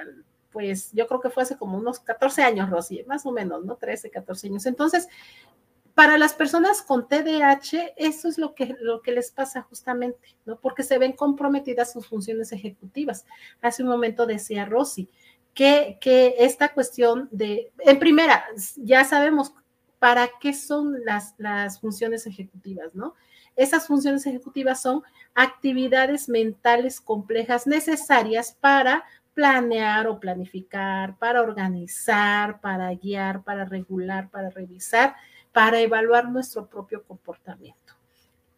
pues yo creo que fue hace como unos 14 años, Rosy, más o menos, ¿no? 13, 14 años. Entonces, para las personas con TDAH, eso es lo que, lo que les pasa justamente, ¿no? Porque se ven comprometidas sus funciones ejecutivas. Hace un momento decía Rosy que, que esta cuestión de, en primera, ya sabemos para qué son las, las funciones ejecutivas, ¿no? Esas funciones ejecutivas son actividades mentales complejas necesarias para planear o planificar, para organizar, para guiar, para regular, para revisar, para evaluar nuestro propio comportamiento,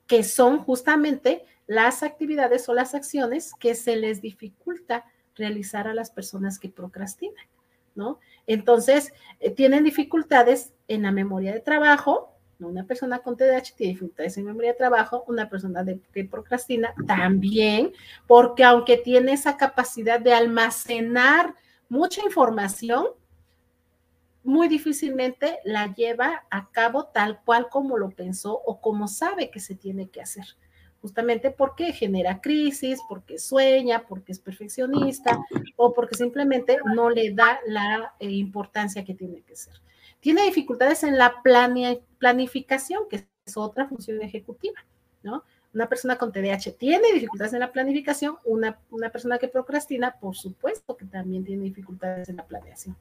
que son justamente las actividades o las acciones que se les dificulta realizar a las personas que procrastinan, ¿no? Entonces, eh, tienen dificultades en la memoria de trabajo, una persona con TDAH tiene dificultades en memoria de trabajo, una persona que procrastina también, porque aunque tiene esa capacidad de almacenar mucha información, muy difícilmente la lleva a cabo tal cual como lo pensó o como sabe que se tiene que hacer. Justamente porque genera crisis, porque sueña, porque es perfeccionista o porque simplemente no le da la eh, importancia que tiene que ser. Tiene dificultades en la planificación, que es otra función ejecutiva, ¿no? Una persona con TDAH tiene dificultades en la planificación, una, una persona que procrastina, por supuesto que también tiene dificultades en la planeación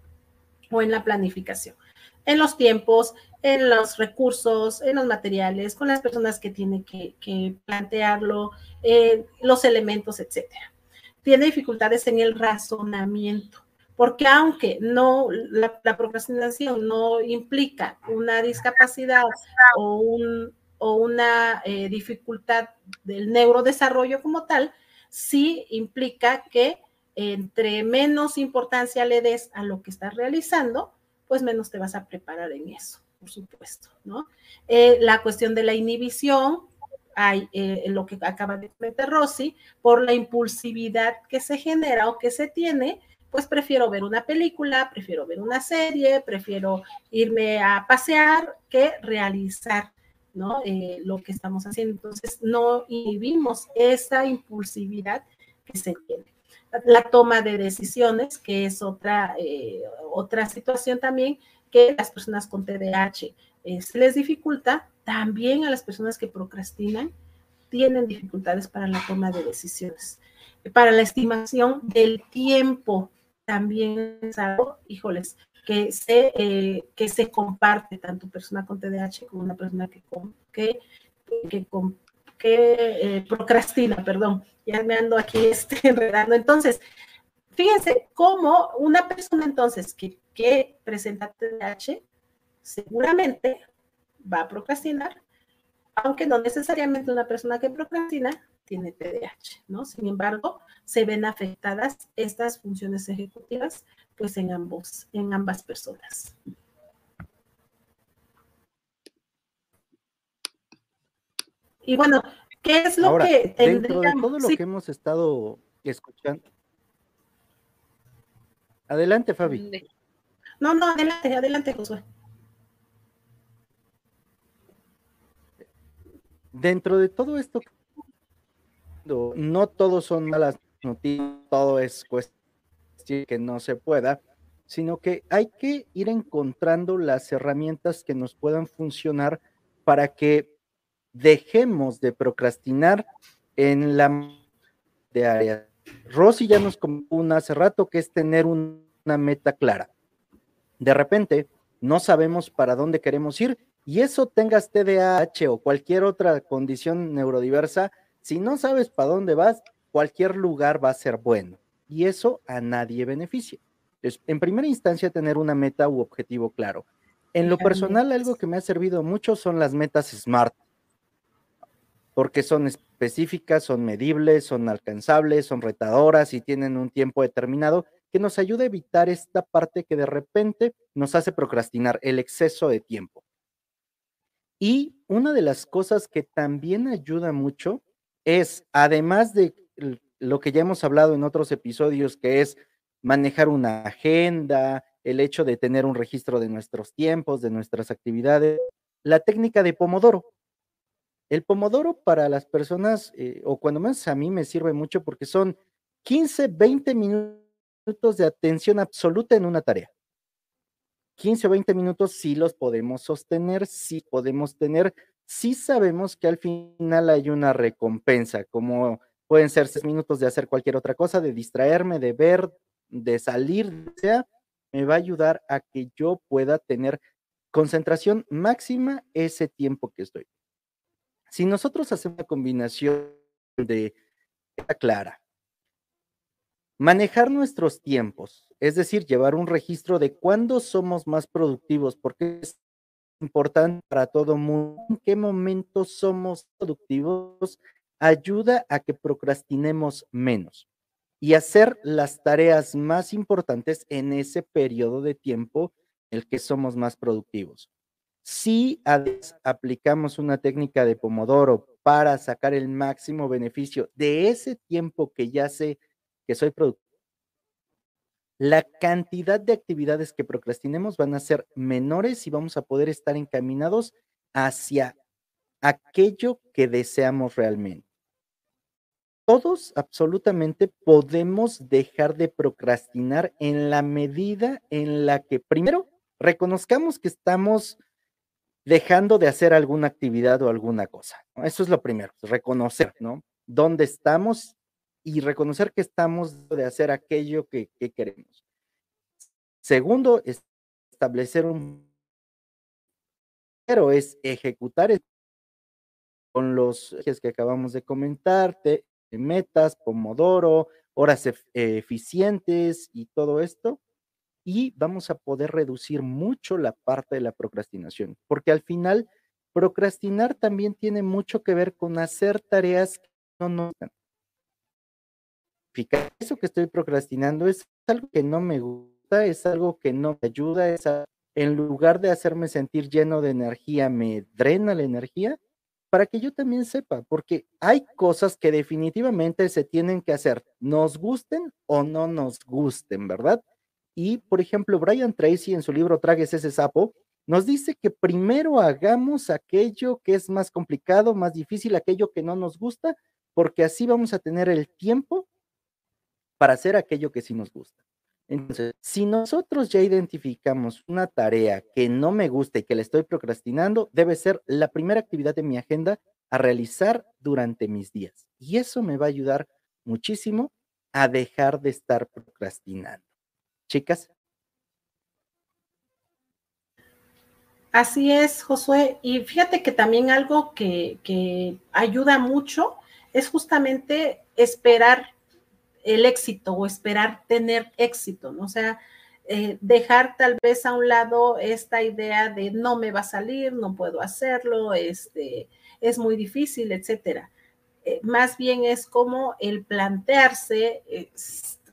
o en la planificación, en los tiempos, en los recursos, en los materiales, con las personas que tienen que, plantearlo, los elementos, etcétera. Tiene dificultades en el razonamiento, porque aunque no la, procrastinación no implica una discapacidad o una eh, dificultad del neurodesarrollo como tal, sí implica que entre menos importancia le des a lo que estás realizando, pues menos te vas a preparar en eso, por supuesto, ¿no? Eh, la cuestión de la inhibición, hay eh, lo que acaba de comentar Rosy, por la impulsividad que se genera o que se tiene, pues prefiero ver una película, prefiero ver una serie, prefiero irme a pasear que realizar ¿no? Eh, lo que estamos haciendo. Entonces, no inhibimos esa impulsividad que se tiene. La toma de decisiones, que es otra, eh, otra situación también que las personas con TDAH eh, se les dificulta, también a las personas que procrastinan tienen dificultades para la toma de decisiones. Para la estimación del tiempo también es algo, híjoles, que se, eh, que se comparte tanto persona con TDAH como una persona que, que, que, eh, procrastina, perdón, ya me ando aquí este, enredando. Entonces, fíjense cómo una persona entonces que, presenta TDAH seguramente va a procrastinar, aunque no necesariamente una persona que procrastina tiene TDAH, ¿no? Sin embargo, se ven afectadas estas funciones ejecutivas pues en ambos, en ambas personas. Y bueno, ¿qué es lo que dentro de todo lo que hemos estado escuchando? Adelante, Fabi. No, no, adelante, adelante, Josué. Dentro de todo esto, no todos son malas noticias, todo es cuestión que no se pueda, sino que hay que ir encontrando las herramientas que nos puedan funcionar para que dejemos de procrastinar en la de área. Rosy ya nos comentó hace rato que es tener una meta clara. De repente, no sabemos para dónde queremos ir y eso tengas TDAH o cualquier otra condición neurodiversa, si no sabes para dónde vas, cualquier lugar va a ser bueno y eso a nadie beneficia. Entonces, en primera instancia, tener una meta u objetivo claro. En lo personal, algo que me ha servido mucho son las metas SMART, porque son específicas, son medibles, son alcanzables, son retadoras y tienen un tiempo determinado que nos ayuda a evitar esta parte que de repente nos hace procrastinar, el exceso de tiempo. Y una de las cosas que también ayuda mucho es, además de lo que ya hemos hablado en otros episodios, que es manejar una agenda, el hecho de tener un registro de nuestros tiempos, de nuestras actividades, la técnica de Pomodoro. El Pomodoro para las personas, eh, o cuando más a mí me sirve mucho porque son 15, 20 minutos de atención absoluta en una tarea. 15 o 20 minutos sí los podemos sostener, sí podemos tener, sí sabemos que al final hay una recompensa, como Pueden ser seis minutos de hacer cualquier otra cosa, de distraerme, de ver, de salir, sea, me va a ayudar a que yo pueda tener concentración máxima ese tiempo que estoy. Si nosotros hacemos una combinación de clara, manejar nuestros tiempos, es decir, llevar un registro de cuándo somos más productivos, porque es importante para todo mundo, en qué momento somos productivos ayuda a que procrastinemos menos y hacer las tareas más importantes en ese periodo de tiempo en el que somos más productivos. Si aplicamos una técnica de Pomodoro para sacar el máximo beneficio de ese tiempo que ya sé que soy productivo, la cantidad de actividades que procrastinemos van a ser menores y vamos a poder estar encaminados hacia aquello que deseamos realmente. Todos absolutamente podemos dejar de procrastinar en la medida en la que primero reconozcamos que estamos dejando de hacer alguna actividad o alguna cosa. Eso es lo primero, reconocer, ¿no? Dónde estamos y reconocer que estamos de hacer aquello que, queremos. Segundo, establecer un... Pero es ejecutar con los que acabamos de comentarte, metas, Pomodoro, horas eficientes y todo esto. Y vamos a poder reducir mucho la parte de la procrastinación, porque al final procrastinar también tiene mucho que ver con hacer tareas que no nos dan. Eso que estoy procrastinando es algo que no me gusta, es algo que no me ayuda, es en lugar de hacerme sentir lleno de energía, me drena la energía para que yo también sepa, porque hay cosas que definitivamente se tienen que hacer, nos gusten o no nos gusten, ¿verdad? Y, por ejemplo, Brian Tracy en su libro Tragues ese sapo, nos dice que primero hagamos aquello que es más complicado, más difícil, aquello que no nos gusta, porque así vamos a tener el tiempo para hacer aquello que sí nos gusta. Entonces, si nosotros ya identificamos una tarea que no me gusta y que la estoy procrastinando, debe ser la primera actividad de mi agenda a realizar durante mis días. Y eso me va a ayudar muchísimo a dejar de estar procrastinando. Chicas. Así es, Josué. Y fíjate que también algo que, que ayuda mucho es justamente esperar el éxito o esperar tener éxito, ¿no? O sea, eh, dejar tal vez a un lado esta idea de no me va a salir, no puedo hacerlo, este, es muy difícil, etcétera. Eh, más bien es como el plantearse, eh,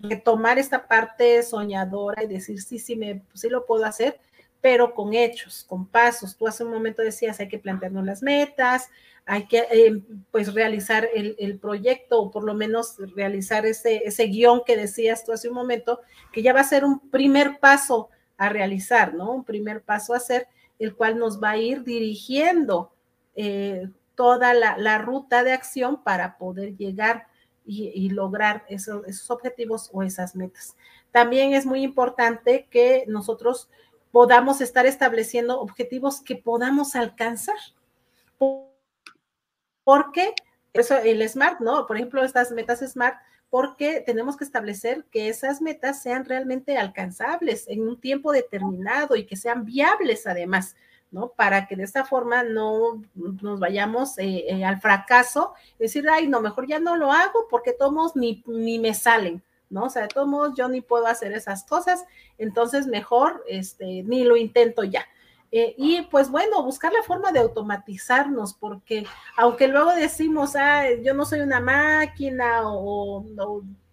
retomar esta parte soñadora y decir, sí, sí, me, sí lo puedo hacer, pero con hechos, con pasos. Tú hace un momento decías, hay que plantearnos las metas, hay que eh, pues realizar el, proyecto o por lo menos realizar ese, ese guion que decías tú hace un momento, que ya va a ser un primer paso a realizar, ¿no? Un primer paso a hacer, el cual nos va a ir dirigiendo eh, toda la, ruta de acción para poder llegar y, lograr esos, objetivos o esas metas. También es muy importante que nosotros podamos estar estableciendo objetivos que podamos alcanzar porque eso, el SMART, ¿no? Por ejemplo, estas metas SMART, porque tenemos que establecer que esas metas sean realmente alcanzables en un tiempo determinado y que sean viables además, ¿no? Para que de esta forma no nos vayamos eh, eh, al fracaso, decir, ay, no, mejor ya no lo hago porque todos ni, ni me salen, ¿no? O sea, de todos modos yo ni puedo hacer esas cosas, entonces mejor, este, ni lo intento ya. Eh, y pues bueno, buscar la forma de automatizarnos, porque aunque luego decimos, ah, yo no soy una máquina o,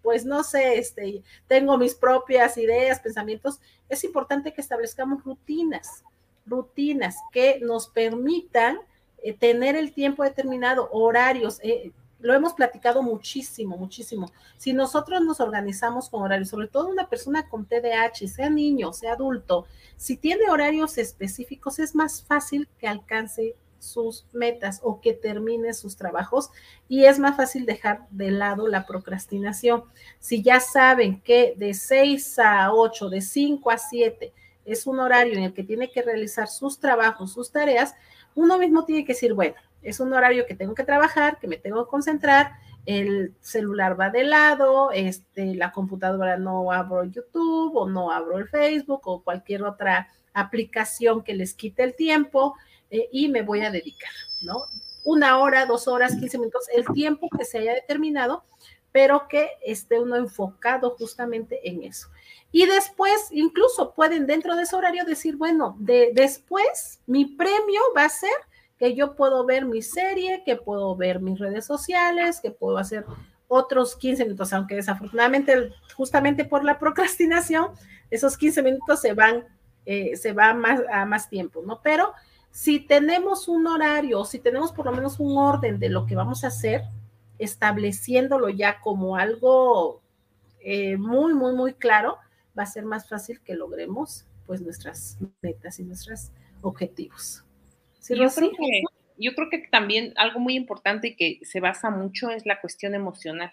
pues no sé, este, tengo mis propias ideas, pensamientos, es importante que establezcamos rutinas, rutinas que nos permitan eh, tener el tiempo determinado, horarios. Eh, lo hemos platicado muchísimo, muchísimo. Si nosotros nos organizamos con horarios, sobre todo una persona con TDAH, sea niño, sea adulto, si tiene horarios específicos, es más fácil que alcance sus metas o que termine sus trabajos y es más fácil dejar de lado la procrastinación. Si ya saben que de 6 a 8, de 5 a 7 es un horario en el que tiene que realizar sus trabajos, sus tareas, uno mismo tiene que decir, bueno, es un horario que tengo que trabajar, que me tengo que concentrar, el celular va de lado, este, la computadora no abro YouTube o no abro el Facebook o cualquier otra aplicación que les quite el tiempo eh, y me voy a dedicar, ¿no? Una hora, dos horas, quince minutos, el tiempo que se haya determinado, pero que esté uno enfocado justamente en eso. Y después, incluso pueden dentro de ese horario decir, bueno, de, después mi premio va a ser que yo puedo ver mi serie, que puedo ver mis redes sociales, que puedo hacer otros 15 minutos, aunque desafortunadamente, justamente por la procrastinación, esos 15 minutos se van, eh, se va más, a más tiempo, ¿no? Pero si tenemos un horario, si tenemos por lo menos un orden de lo que vamos a hacer, estableciéndolo ya como algo eh, muy, muy, muy claro, va a ser más fácil que logremos pues nuestras metas y nuestros objetivos yo, creo que, yo creo que también algo muy importante que se basa mucho es la cuestión emocional.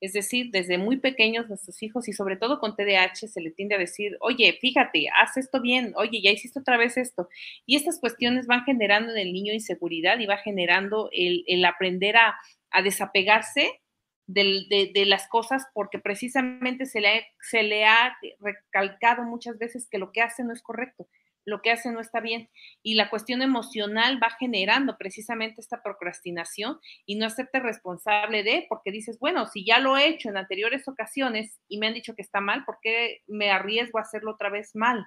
Es decir, desde muy pequeños nuestros hijos y sobre todo con TDAH se le tiende a decir, oye, fíjate, haz esto bien, oye, ya hiciste otra vez esto. Y estas cuestiones van generando en el niño inseguridad y va generando el, aprender a, desapegarse de, de, las cosas porque precisamente se le, se le ha recalcado muchas veces que lo que hace no es correcto lo que hace no está bien. Y la cuestión emocional va generando precisamente esta procrastinación y no hacerte responsable de, porque dices, bueno, si ya lo he hecho en anteriores ocasiones y me han dicho que está mal, ¿por qué me arriesgo a hacerlo otra vez mal?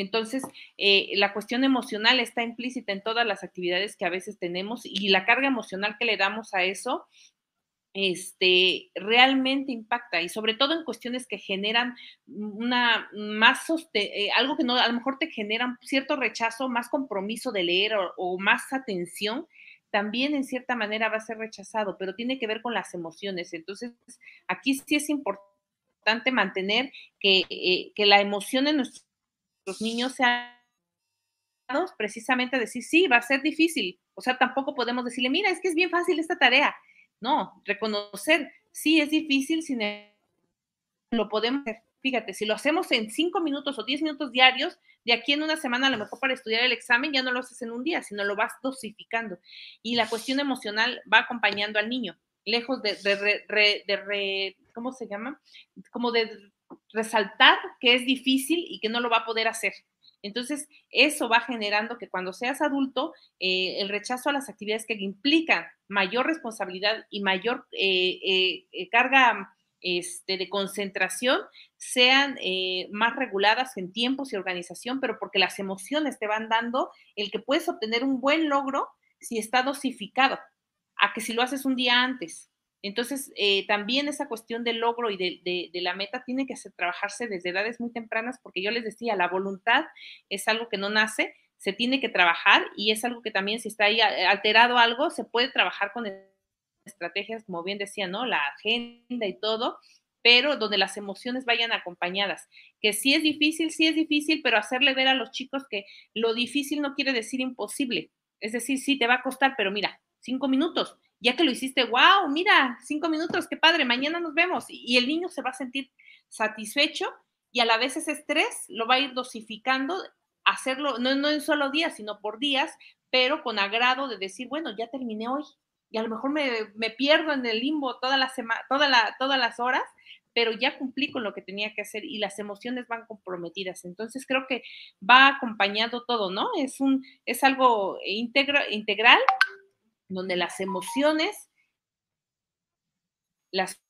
Entonces, eh, la cuestión emocional está implícita en todas las actividades que a veces tenemos y la carga emocional que le damos a eso este, realmente impacta y sobre todo en cuestiones que generan una más eh, algo que no, a lo mejor te generan cierto rechazo, más compromiso de leer o, más atención, también en cierta manera va a ser rechazado, pero tiene que ver con las emociones. Entonces, aquí sí es importante mantener que, eh, que la emoción en nuestros niños sea precisamente decir, sí, va a ser difícil. O sea, tampoco podemos decirle, mira, es que es bien fácil esta tarea. No, reconocer, sí, es difícil, sin lo podemos hacer. Fíjate, si lo hacemos en cinco minutos o diez minutos diarios, de aquí en una semana a lo mejor para estudiar el examen ya no lo haces en un día, sino lo vas dosificando. Y la cuestión emocional va acompañando al niño, lejos de, de, ¿cómo se llama? Como de resaltar que es difícil y que no lo va a poder hacer. Entonces, eso va generando que cuando seas adulto, eh, el rechazo a las actividades que implican mayor responsabilidad y mayor eh, eh, carga este, de concentración sean más reguladas en tiempos y organización, pero porque las emociones te van dando el que puedes obtener un buen logro si está dosificado, a que si lo haces un día antes. Entonces, eh, también esa cuestión del logro y de, la meta tiene que trabajarse desde edades muy tempranas, porque yo les decía, la voluntad es algo que no nace, se tiene que trabajar y es algo que también si está ahí alterado algo, se puede trabajar con estrategias, como bien decía, ¿no? La agenda y todo, pero donde las emociones vayan acompañadas. Que sí es difícil, sí es difícil, pero hacerle ver a los chicos que lo difícil no quiere decir imposible. Es decir, sí, te va a costar, pero mira, cinco minutos ya que lo hiciste, wow, mira, cinco minutos, qué padre, mañana nos vemos. Y, el niño se va a sentir satisfecho y a la vez ese estrés lo va a ir dosificando, hacerlo no, no en solo días, sino por días, pero con agrado de decir, bueno, ya terminé hoy. Y a lo mejor me, me pierdo en el limbo toda la semana, toda la, todas las horas, pero ya cumplí con lo que tenía que hacer y las emociones van comprometidas. Entonces creo que va acompañado todo, ¿no? Es un, es algo integral donde las emociones, las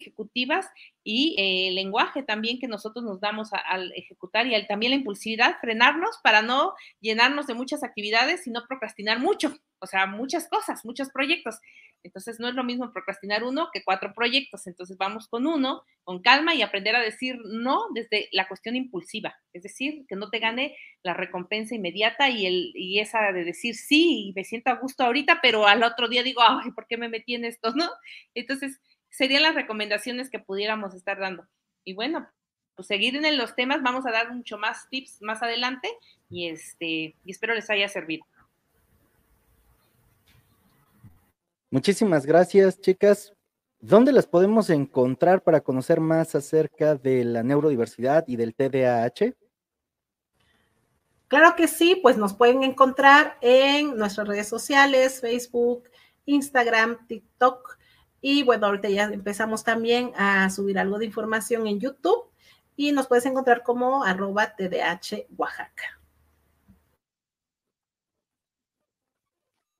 ejecutivas y eh, el lenguaje también que nosotros nos damos al ejecutar y también la impulsividad, frenarnos para no llenarnos de muchas actividades y no procrastinar mucho, o sea, muchas cosas, muchos proyectos. Entonces no es lo mismo procrastinar uno que cuatro proyectos. Entonces vamos con uno, con calma y aprender a decir no desde la cuestión impulsiva. Es decir, que no te gane la recompensa inmediata y, el, y esa de decir sí, me siento a gusto ahorita, pero al otro día digo, ay, ¿por qué me metí en esto? ¿No? Entonces serían las recomendaciones que pudiéramos estar dando. Y bueno, pues seguir en los temas, vamos a dar mucho más tips más adelante y, este, y espero les haya servido. Muchísimas gracias, chicas. ¿Dónde las podemos encontrar para conocer más acerca de la neurodiversidad y del TDAH? Claro que sí, pues nos pueden encontrar en nuestras redes sociales, Facebook, Instagram, TikTok. Y bueno, ahorita ya empezamos también a subir algo de información en YouTube y nos puedes encontrar como arroba TDH Oaxaca.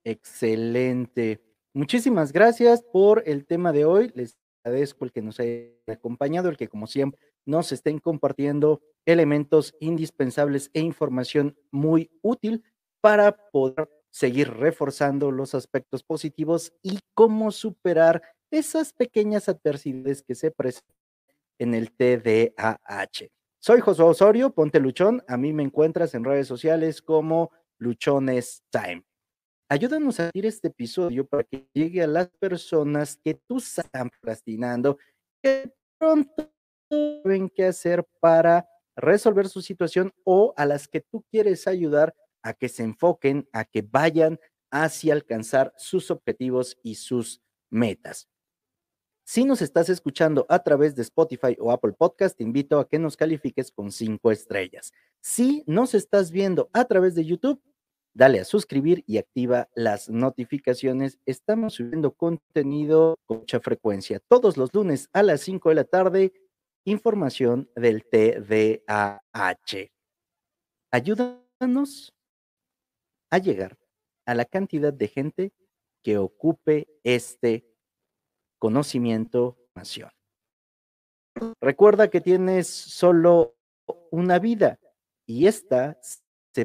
Excelente. Muchísimas gracias por el tema de hoy. Les agradezco el que nos haya acompañado, el que como siempre nos estén compartiendo elementos indispensables e información muy útil para poder seguir reforzando los aspectos positivos y cómo superar esas pequeñas adversidades que se presentan en el TDAH. Soy José Osorio, ponte luchón. A mí me encuentras en redes sociales como Luchones Time. Ayúdanos a hacer este episodio para que llegue a las personas que tú están procrastinando, que pronto saben qué hacer para resolver su situación o a las que tú quieres ayudar a que se enfoquen, a que vayan hacia alcanzar sus objetivos y sus metas. Si nos estás escuchando a través de Spotify o Apple Podcast, te invito a que nos califiques con cinco estrellas. Si nos estás viendo a través de YouTube, dale a suscribir y activa las notificaciones. Estamos subiendo contenido con mucha frecuencia. Todos los lunes a las 5 de la tarde, información del TDAH. Ayúdanos a llegar a la cantidad de gente que ocupe este conocimiento. Recuerda que tienes solo una vida y esta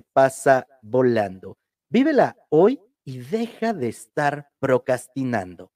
pasa volando. Vívela hoy y deja de estar procrastinando.